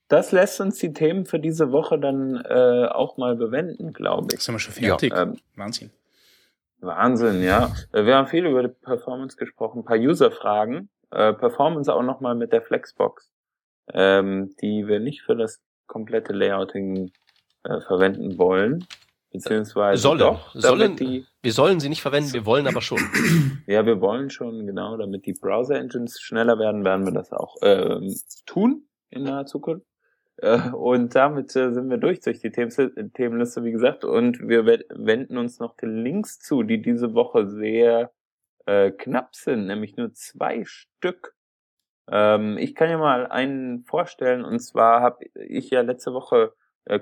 das lässt uns die Themen für diese Woche dann äh, auch mal bewenden, glaube ich. Sind wir schon fertig? Ja, ähm, Wahnsinn. Wahnsinn, ja. Äh, wir haben viel über die Performance gesprochen, ein paar User-Fragen. Äh, Performance auch nochmal mit der Flexbox, ähm, die wir nicht für das komplette Layouting äh, verwenden wollen. Beziehungsweise sollen. Doch, sollen die, wir sollen sie nicht verwenden, wir wollen aber schon. ja, wir wollen schon, genau, damit die Browser-Engines schneller werden, werden wir das auch ähm, tun in naher Zukunft. Äh, und damit äh, sind wir durch durch die Themenliste, wie gesagt. Und wir wenden uns noch den Links zu, die diese Woche sehr äh, knapp sind, nämlich nur zwei Stück. Ähm, ich kann ja mal einen vorstellen, und zwar habe ich ja letzte Woche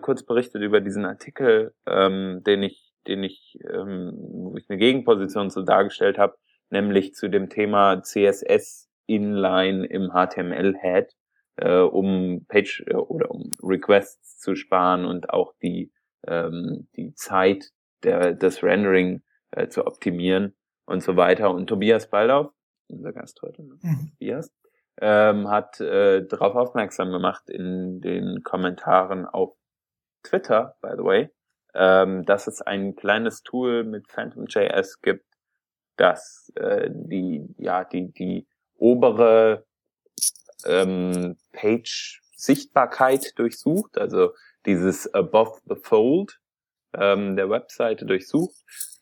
kurz berichtet über diesen Artikel, ähm, den ich, den ich, ähm, wo ich eine Gegenposition so dargestellt habe, nämlich zu dem Thema CSS Inline im HTML-Head äh, um Page äh, oder um Requests zu sparen und auch die ähm, die Zeit der, des Rendering äh, zu optimieren und so weiter. Und Tobias Baldauf unser Gast heute, ne? mhm. Tobias, ähm, hat äh, darauf aufmerksam gemacht in den Kommentaren auf Twitter, by the way, ähm, dass es ein kleines Tool mit Phantom.js gibt, das äh, die, ja, die, die obere ähm, Page-Sichtbarkeit durchsucht, also dieses Above the Fold ähm, der Webseite durchsucht,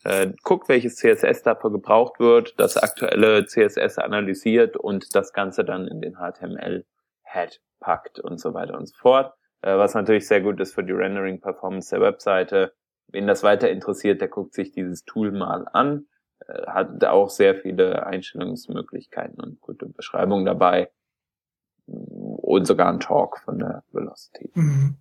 äh, guckt, welches CSS dafür gebraucht wird, das aktuelle CSS analysiert und das Ganze dann in den HTML-Head packt und so weiter und so fort. Äh, was natürlich sehr gut ist für die Rendering-Performance der Webseite. Wen das weiter interessiert, der guckt sich dieses Tool mal an. Äh, hat auch sehr viele Einstellungsmöglichkeiten und gute Beschreibungen dabei. Und sogar ein Talk von der Velocity. Mhm.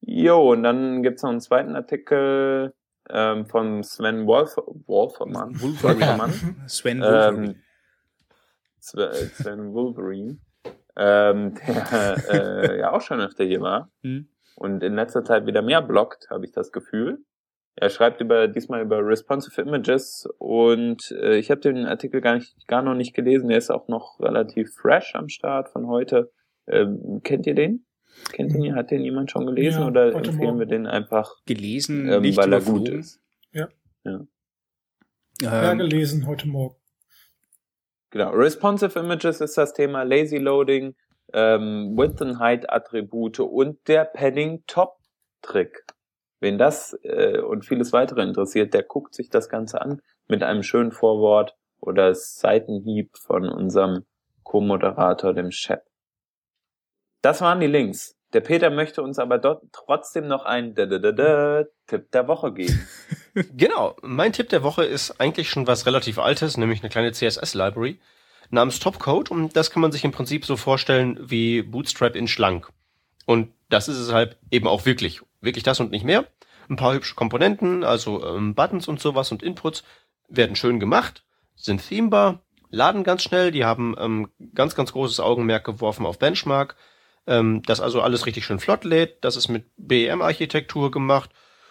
Jo, und dann gibt's noch einen zweiten Artikel ähm, von Sven Wolf Wolfermann. Wolfermann. Sven Wolverine. Ähm, Sven Wolverine. Ähm, der äh, ja auch schon öfter hier war. Mhm. Und in letzter Zeit wieder mehr bloggt, habe ich das Gefühl. Er schreibt über diesmal über responsive images und äh, ich habe den Artikel gar nicht gar noch nicht gelesen. Der ist auch noch relativ fresh am Start von heute. Ähm, kennt ihr den? Kennt ihr ihn? Hat den jemand schon gelesen ja, oder empfehlen wir den einfach gelesen, ähm, weil er gut ist? Ja. Ja. ja ähm, gelesen heute Morgen. Genau. Responsive Images ist das Thema Lazy Loading, ähm, Width and Height Attribute und der Padding Top Trick. Wen das äh, und vieles weitere interessiert, der guckt sich das Ganze an mit einem schönen Vorwort oder Seitenhieb von unserem Co-Moderator, dem Chef. Das waren die Links. Der Peter möchte uns aber dort trotzdem noch einen Tipp der Woche geben. genau. Mein Tipp der Woche ist eigentlich schon was relativ Altes, nämlich eine kleine CSS-Library namens Topcode. Und das kann man sich im Prinzip so vorstellen wie Bootstrap in schlank. Und das ist es halt eben auch wirklich. Wirklich das und nicht mehr. Ein paar hübsche Komponenten, also ähm, Buttons und sowas und Inputs werden schön gemacht, sind themebar, laden ganz schnell, die haben ähm, ganz, ganz großes Augenmerk geworfen auf Benchmark, ähm, das also alles richtig schön flott lädt, das ist mit BEM-Architektur gemacht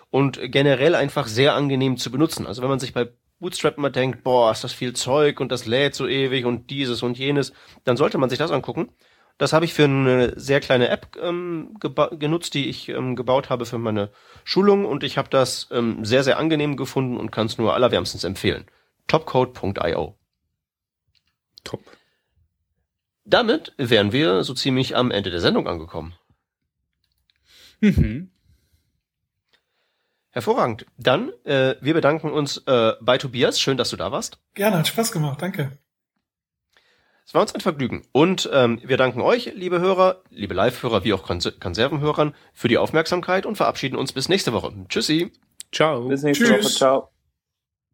und generell einfach sehr angenehm zu benutzen. Also wenn man sich bei Bootstrap immer denkt, boah, ist das viel Zeug und das lädt so ewig und dieses und jenes, dann sollte man sich das angucken. Das habe ich für eine sehr kleine App ähm, genutzt, die ich ähm, gebaut habe für meine Schulung und ich habe das ähm, sehr, sehr angenehm gefunden und kann es nur allerwärmstens empfehlen. Topcode.io. Top. Damit wären wir so ziemlich am Ende der Sendung angekommen. Mhm. Hervorragend. Dann, äh, wir bedanken uns äh, bei Tobias. Schön, dass du da warst. Gerne, hat Spaß gemacht. Danke. Es war uns ein Vergnügen. Und ähm, wir danken euch, liebe Hörer, liebe Live-Hörer wie auch Konservenhörern, für die Aufmerksamkeit und verabschieden uns bis nächste Woche. Tschüssi. Ciao. Bis nächste Tschüss. Woche. Ciao.